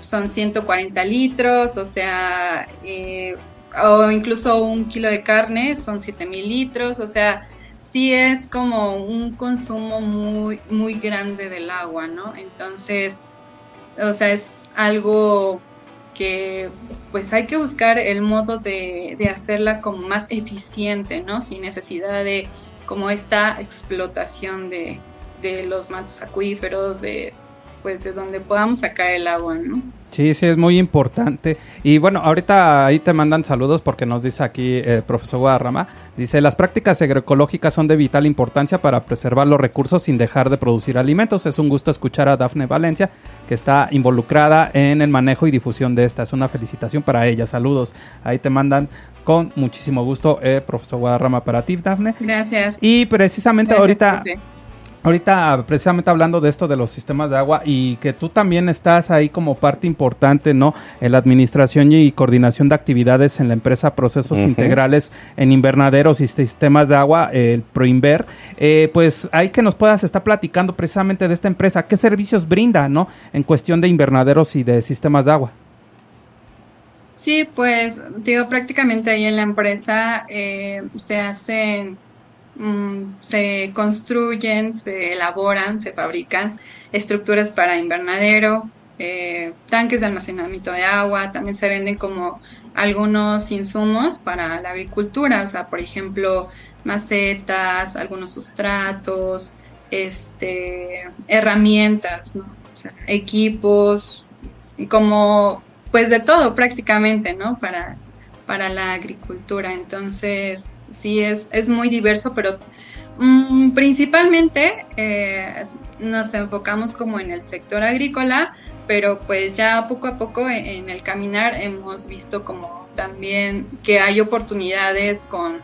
son 140 litros, o sea, eh, o incluso un kilo de carne son 7000 litros, o sea, sí es como un consumo muy, muy grande del agua, ¿no? Entonces, o sea, es algo que pues hay que buscar el modo de, de hacerla como más eficiente, ¿no? Sin necesidad de como esta explotación de, de los mantos acuíferos, de pues de donde podamos sacar el agua, ¿no? Sí, sí, es muy importante. Y bueno, ahorita ahí te mandan saludos porque nos dice aquí el profesor Guadarrama. Dice, las prácticas agroecológicas son de vital importancia para preservar los recursos sin dejar de producir alimentos. Es un gusto escuchar a Dafne Valencia, que está involucrada en el manejo y difusión de esta. Es una felicitación para ella. Saludos. Ahí te mandan con muchísimo gusto, eh, profesor Guadarrama, para ti, Dafne. Gracias. Y precisamente Gracias, ahorita... Ahorita, precisamente hablando de esto de los sistemas de agua y que tú también estás ahí como parte importante, ¿no? En la administración y coordinación de actividades en la empresa Procesos. Integrales en Invernaderos y Sistemas de Agua, el Proinver. Eh, pues hay que nos puedas estar platicando precisamente de esta empresa. ¿Qué servicios brinda, ¿no? En cuestión de invernaderos y de sistemas de agua. Sí, pues digo, prácticamente ahí en la empresa eh, se hacen, mm, se construyen, se elaboran, se fabrican estructuras para invernadero, eh, tanques de almacenamiento de agua, también se venden como algunos insumos para la agricultura, o sea, por ejemplo, macetas, algunos sustratos, este, herramientas, equipos, como pues de todo prácticamente, ¿no? Para, para la agricultura. Entonces, sí, es, es muy diverso, pero mm, principalmente eh, nos enfocamos como en el sector agrícola, pero pues ya poco a poco en, en el caminar hemos visto como también que hay oportunidades con,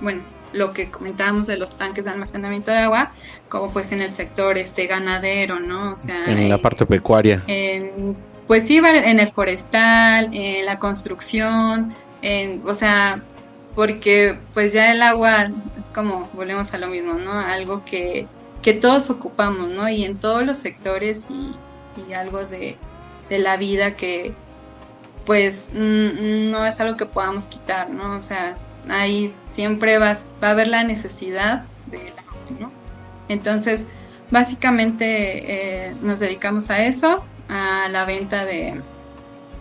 bueno, lo que comentábamos de los tanques de almacenamiento de agua, como pues en el sector este ganadero, ¿no? O sea, En la parte pecuaria. en, pues va en el forestal, en la construcción, en, o sea, porque pues ya el agua es como, volvemos a lo mismo, ¿no? Algo que, que todos ocupamos, ¿no? Y en todos los sectores y, y algo de, de la vida que, pues mm, no es algo que podamos quitar, ¿no? O sea, ahí siempre va, va a haber la necesidad de la ¿no? Entonces, básicamente eh, nos dedicamos a eso, a la venta de,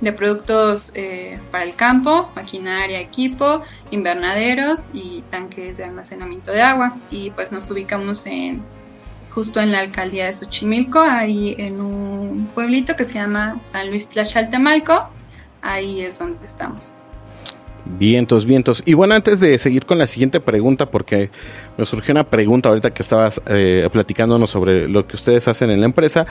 de productos eh, para el campo, maquinaria, equipo, invernaderos y tanques de almacenamiento de agua. Y pues nos ubicamos en justo en la alcaldía de Xochimilco, ahí en un pueblito que se llama San Luis Tlaxaltemalco. Ahí es donde estamos. Vientos, vientos. Y bueno, antes de seguir con la siguiente pregunta, porque me surgió una pregunta ahorita que estabas eh, platicándonos sobre lo que ustedes hacen en la empresa,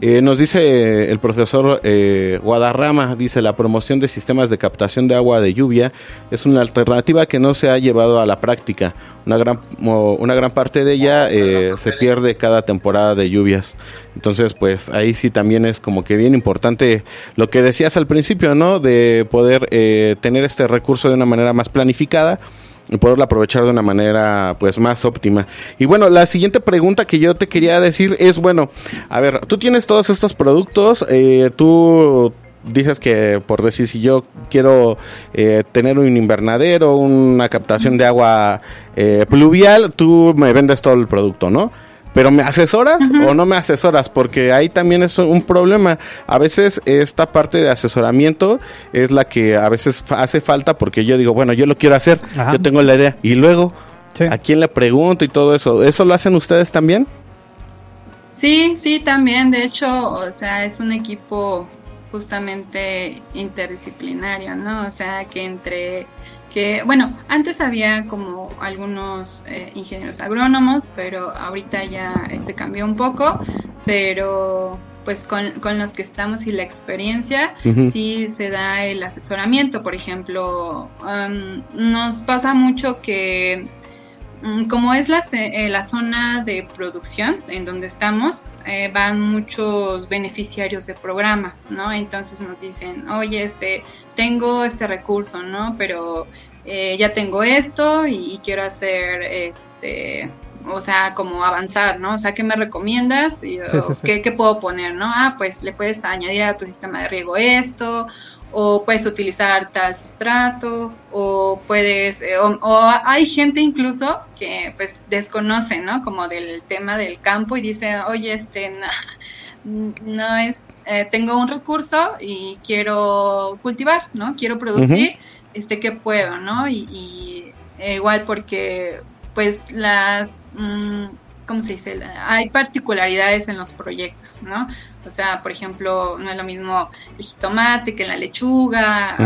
eh, nos dice el profesor eh, Guadarrama, dice, la promoción de sistemas de captación de agua de lluvia es una alternativa que no se ha llevado a la práctica. Una gran, una gran parte de ella eh, se pierde cada temporada de lluvias. Entonces, pues ahí sí también es como que bien importante lo que decías al principio, ¿no? De poder eh, tener este recurso de una manera más planificada y poderlo aprovechar de una manera pues más óptima. Y bueno, la siguiente pregunta que yo te quería decir es, bueno, a ver, tú tienes todos estos productos, eh, tú dices que por decir si yo quiero eh, tener un invernadero, una captación de agua eh, pluvial, tú me vendes todo el producto, ¿no? Pero ¿me asesoras o no me asesoras? Porque ahí también es un problema. A veces esta parte de asesoramiento es la que a veces hace falta porque yo digo, bueno, yo lo quiero hacer, yo tengo la idea. Y luego, ¿a quién le pregunto y todo eso? ¿Eso lo hacen ustedes también? Sí, sí, también. De hecho, o sea, es un equipo justamente interdisciplinario, ¿no? O sea, que entre que, bueno, antes había como algunos eh, ingenieros agrónomos, pero ahorita ya se cambió un poco, pero pues con, con los que estamos y la experiencia, sí se da el asesoramiento, por ejemplo, um, nos pasa mucho que como es la, eh, la, zona de producción en donde estamos, eh, van muchos beneficiarios de programas, ¿no? Entonces nos dicen, oye, este, tengo este recurso, ¿no? Pero eh, ya tengo esto y, quiero hacer, este, o sea, como avanzar, ¿no? O sea, ¿qué me recomiendas? Y, ¿qué, ¿qué, puedo poner, no? Ah, pues le puedes añadir a tu sistema de riego esto, o puedes utilizar tal sustrato, o puedes, eh, o, hay gente incluso que pues desconoce, ¿no? Como del tema del campo y dice, oye, este, no, es, eh, tengo un recurso y quiero cultivar, ¿no? Quiero producir, este, ¿qué puedo, no? Y, eh, igual porque, pues, las... Mm, ¿cómo se dice? Hay particularidades en los proyectos, ¿no? O sea, por ejemplo, no es lo mismo el jitomate que la lechuga.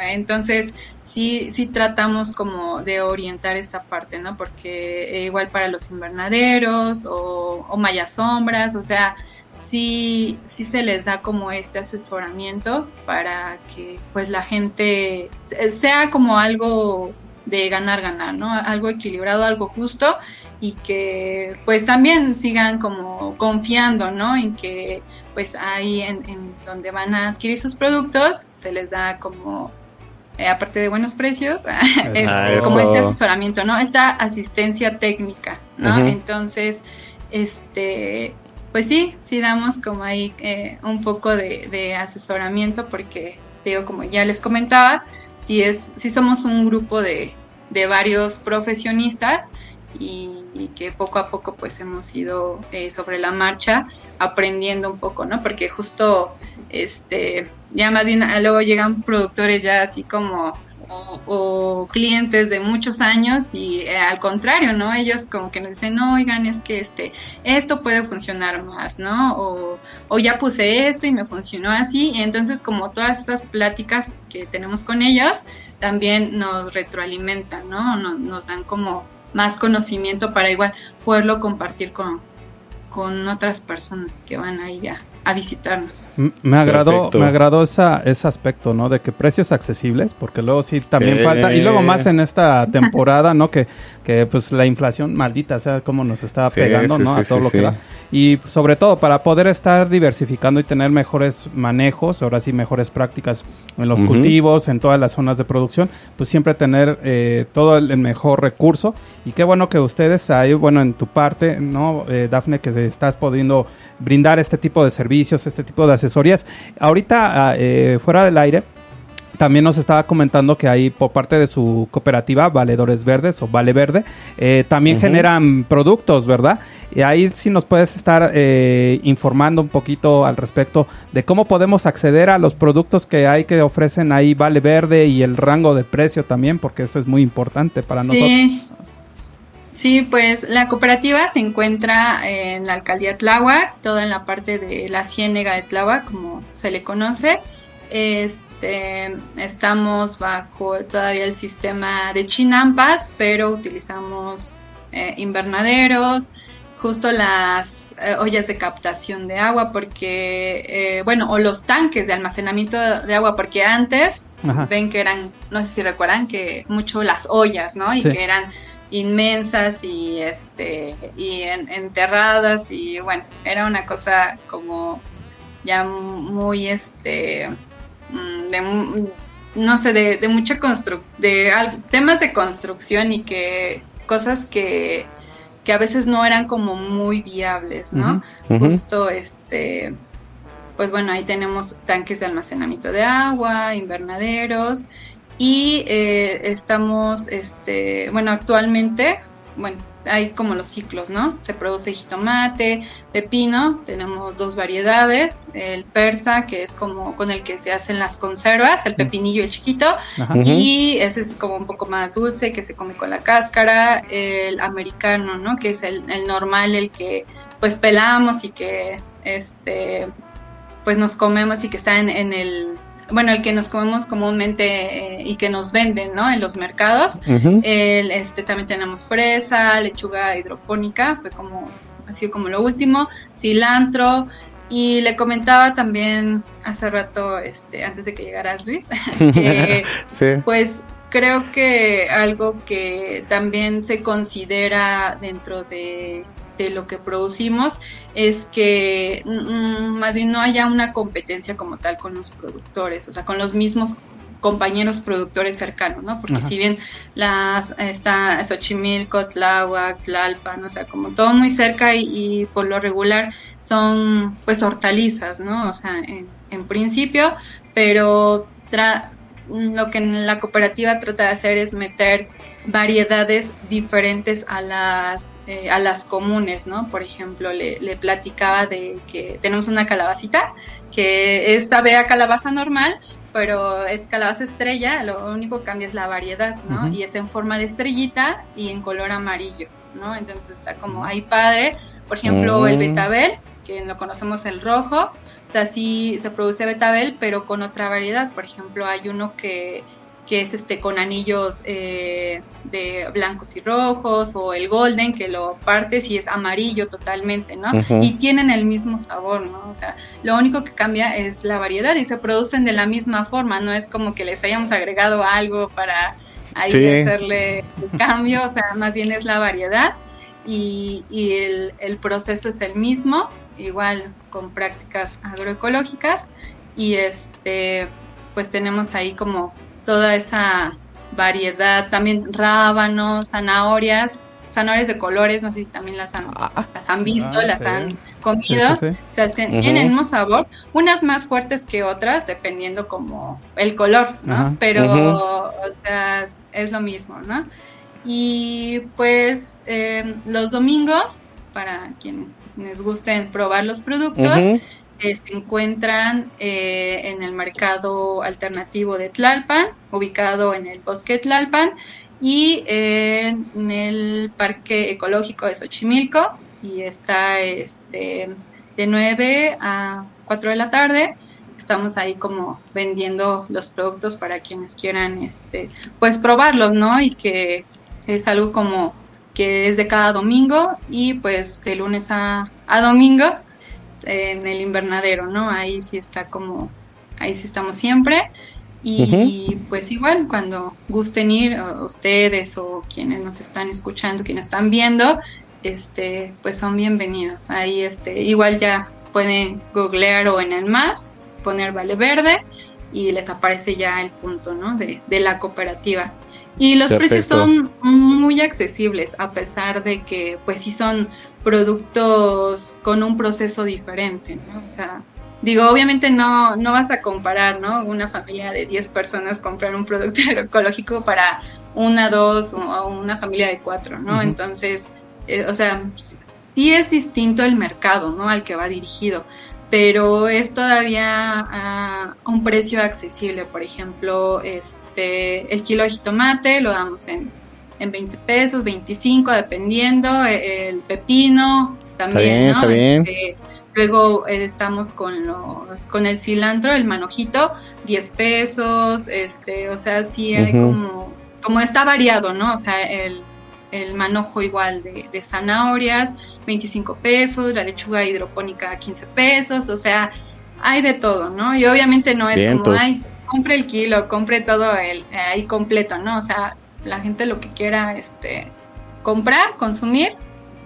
entonces, sí, sí tratamos como de orientar esta parte, ¿no? Porque igual para los invernaderos o, o sombras, o sea, sí, sí se les da como este asesoramiento para que pues la gente sea como algo de ganar, ganar, ¿no? Algo equilibrado, algo justo y que pues también sigan como confiando, ¿no? En que pues ahí en, donde van a adquirir sus productos se les da como, eh, aparte de buenos precios, es, como este asesoramiento, ¿no? Esta asistencia técnica, ¿no? Entonces, este, pues sí, sí damos como ahí eh, un poco de, de asesoramiento porque digo, como ya les comentaba, si es, si somos un grupo de, de varios profesionistas y, que poco a poco pues hemos ido eh, sobre la marcha aprendiendo un poco, ¿no? Porque justo este ya más bien luego llegan productores ya así como o, clientes de muchos años y eh, al contrario, ¿no? Ellos como que nos dicen, no, oigan, es que este, esto puede funcionar más, ¿no? O, o ya puse esto y me funcionó así. Y entonces como todas esas pláticas que tenemos con ellos también nos retroalimentan, ¿no? Nos dan como más conocimiento para igual poderlo compartir con, con otras personas que van ahí ya a visitarnos. Me agradó, me agradó esa, ese aspecto, ¿no? De que precios accesibles, porque luego sí también falta, y luego más en esta temporada, ¿no? Que, que pues la inflación maldita, o sea, cómo nos está pegando, ¿no? a todo lo que da. Y sobre todo para poder estar diversificando y tener mejores manejos, ahora sí mejores prácticas en los cultivos, en todas las zonas de producción, pues siempre tener eh, todo el, mejor recurso. Y qué bueno que ustedes ahí, bueno, en tu parte, ¿no? Eh, Dafne, que estás pudiendo brindar este tipo de servicios, este tipo de asesorías. Ahorita, ah, eh, fuera del aire, también nos estaba comentando que hay por parte de su cooperativa Valedores Verdes o Vale Verde, eh, también generan productos, ¿verdad? Y ahí sí nos puedes estar eh, informando un poquito al respecto de cómo podemos acceder a los productos que hay que ofrecen ahí Vale Verde y el rango de precio también, porque eso es muy importante para nosotros. Sí. Pues la cooperativa se encuentra en la alcaldía Tláhuac, toda en la parte de la ciénega de Tláhuac, como se le conoce. Este, estamos bajo todavía el sistema de chinampas, pero utilizamos eh, invernaderos, justo las eh, ollas de captación de agua, porque, eh, bueno, o los tanques de almacenamiento de agua, porque antes Ajá. ven que eran, no sé si recuerdan, que mucho las ollas, ¿no? Y Sí. que eran inmensas y este y en- enterradas y bueno era una cosa como ya muy este mm, de no sé de, de mucha constru de al- temas de construcción y que cosas que que a veces no eran como muy viables no justo este pues bueno, ahí tenemos tanques de almacenamiento de agua, invernaderos y eh, estamos, este, bueno, actualmente, bueno, hay como los ciclos, ¿no? Se produce jitomate, pepino, tenemos dos variedades, el persa, que es como con el que se hacen las conservas, el pepinillo el chiquito, Ajá. y ese es como un poco más dulce, que se come con la cáscara, el americano, ¿no? Que es el, el normal, el que pues pelamos y que este pues nos comemos y que está en, en el bueno el que nos comemos comúnmente eh, y que nos venden no en los mercados el, este también tenemos fresa lechuga hidropónica fue como ha sido como lo último cilantro y le comentaba también hace rato este antes de que llegaras Luis que sí. pues creo que algo que también se considera dentro de, de lo que producimos es que mm, más bien no haya una competencia como tal con los productores, o sea, con los mismos compañeros productores cercanos, ¿no? Porque Ajá. si bien las está Xochimilco, Tláhuac, Tlalpan, o sea, como todo muy cerca y, y por lo regular son pues hortalizas, ¿no? O sea, en, en principio, pero tra- lo que la cooperativa trata de hacer es meter variedades diferentes a las eh, a las comunes, ¿no? Por ejemplo, le, le platicaba de que tenemos una calabacita que es sabe a calabaza normal, pero es calabaza estrella, lo único que cambia es la variedad, ¿no? Y es en forma de estrellita y en color amarillo, ¿no? Entonces está como ahí padre. Por ejemplo, el Mm. betabel, que lo conocemos el rojo, o sea, sí se produce betabel, pero con otra variedad. Por ejemplo, hay uno que, que es este con anillos eh, de blancos y rojos, o el golden, que lo partes y es amarillo totalmente, ¿no? Y tienen el mismo sabor, ¿no? O sea, lo único que cambia es la variedad y se producen de la misma forma, no es como que les hayamos agregado algo para ahí Sí. hacerle el cambio, o sea, más bien es la variedad y, y el, el proceso es el mismo, igual con prácticas agroecológicas y este pues tenemos ahí como toda esa variedad, también rábanos, zanahorias, zanahorias de colores, no sé si también las han, las han visto, Ah, las sí. han comido, Sí, sí, sí. o sea, tienen mismo sabor, unas más fuertes que otras, dependiendo como el color, ¿no? Pero, o sea, es lo mismo, ¿no? Y pues eh, los domingos, para quienes gusten probar los productos, eh, se encuentran eh, en el mercado alternativo de Tlalpan, ubicado en el bosque Tlalpan, y eh, en el parque ecológico de Xochimilco, y está este, de 9 a 4 de la tarde. Estamos ahí como vendiendo los productos para quienes quieran este, pues probarlos, ¿no? Y que es algo como que es de cada domingo y pues de lunes a, a domingo en el invernadero, ¿no? Ahí sí está como, ahí sí estamos siempre. Y pues igual, cuando gusten ir, ustedes o quienes nos están escuchando, quienes están viendo, este, pues son bienvenidos. Ahí este, igual ya pueden googlear o en el Maps, poner Vale Verde y les aparece ya el punto, ¿no? De, de la cooperativa. Y los precios son muy accesibles, a pesar de que, pues sí son productos con un proceso diferente, ¿no? O sea, Digo, obviamente no, no vas a comparar, ¿no? Una familia de 10 personas comprar un producto agroecológico para una, dos o una familia de cuatro, ¿no? Entonces, eh, o sea, sí es distinto el mercado, ¿no? Al que va dirigido, pero es todavía a un precio accesible. Por ejemplo, este, el kilo de jitomate lo damos en, en 20 pesos, 25, dependiendo, e, el pepino también, ¿no? Este, luego eh, estamos con los, con el cilantro, el manojito, 10 pesos, este, o sea, sí hay como, como está variado, ¿no? O sea, el el manojo igual de, zanahorias, 25 pesos, la lechuga hidropónica 15 pesos, o sea, hay de todo, ¿no? Y obviamente no es como, ay, compre el kilo, compre todo el, ahí completo, ¿no? O sea, la gente lo que quiera este, comprar, consumir,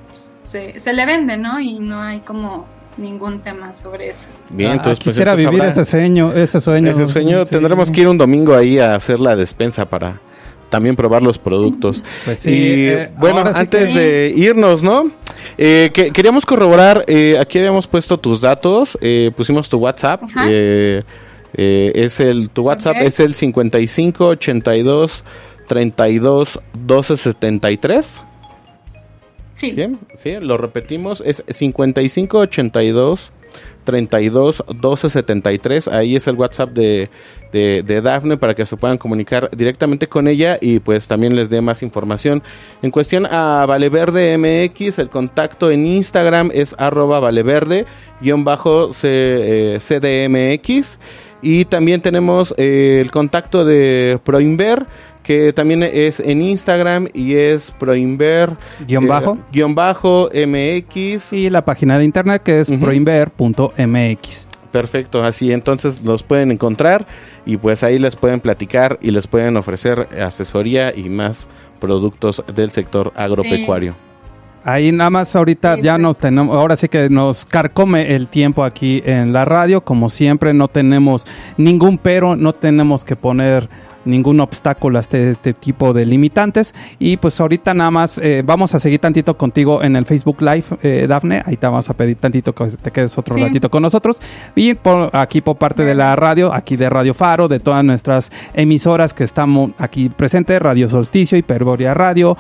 pues, se, le vende, ¿no? Y no hay como ningún tema sobre eso. Bien, entonces pues, quisiera vivir ese sueño, ese sueño. Ese sueño, tendremos que ir un domingo ahí a hacer la despensa para también probar los productos. Pues sí, y eh, bueno, antes de irnos, ¿no? Eh, que, queríamos corroborar, eh, aquí habíamos puesto tus datos, pusimos tu WhatsApp. es el tu WhatsApp es el 55 82 32 12 73. Sí. sí. Sí, lo repetimos, es 55 82 32 12 73. Ahí es el WhatsApp de, de, Dafne para que se puedan comunicar directamente con ella y pues también les dé más información. En cuestión a Valeverde MX, el contacto en Instagram es arroba valeverde bajo CDMX. Y también tenemos eh, el contacto de Proinver que también es en Instagram y es proinver guion bajo. guion bajo mx y la página de internet que es proinver.mx perfecto así entonces los pueden encontrar y pues ahí les pueden platicar y les pueden ofrecer asesoría y más productos del sector agropecuario Ahí nada más ahorita ya nos tenemos, ahora sí que nos carcome el tiempo aquí en la radio, como siempre no tenemos ningún pero, no tenemos que poner ningún obstáculo a este, este, tipo de limitantes. Y pues ahorita nada más eh, vamos a seguir tantito contigo en el Facebook Live, eh, Dafne. Ahí te vamos a pedir tantito que te quedes otro ratito con nosotros. Y por, aquí por parte de la radio, aquí de Radio Faro, de todas nuestras emisoras que estamos aquí presentes, Radio Solsticio, Hiperboria Radio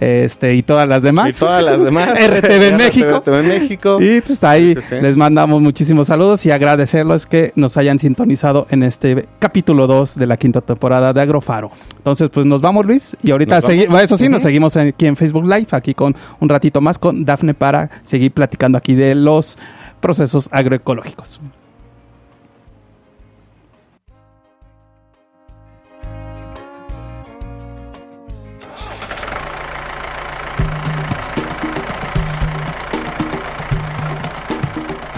este y todas las demás. Y todas las demás. RTV México. RTV México. Y pues ahí les mandamos muchísimos saludos y agradecerles que nos hayan sintonizado en este capítulo 2 de la quinta temporada de Agrofaro. Entonces, pues nos vamos, Luis. Y ahorita, seguimos, eso sí, nos seguimos aquí en Facebook Live, aquí con un ratito más con Dafne para seguir platicando aquí de los procesos agroecológicos.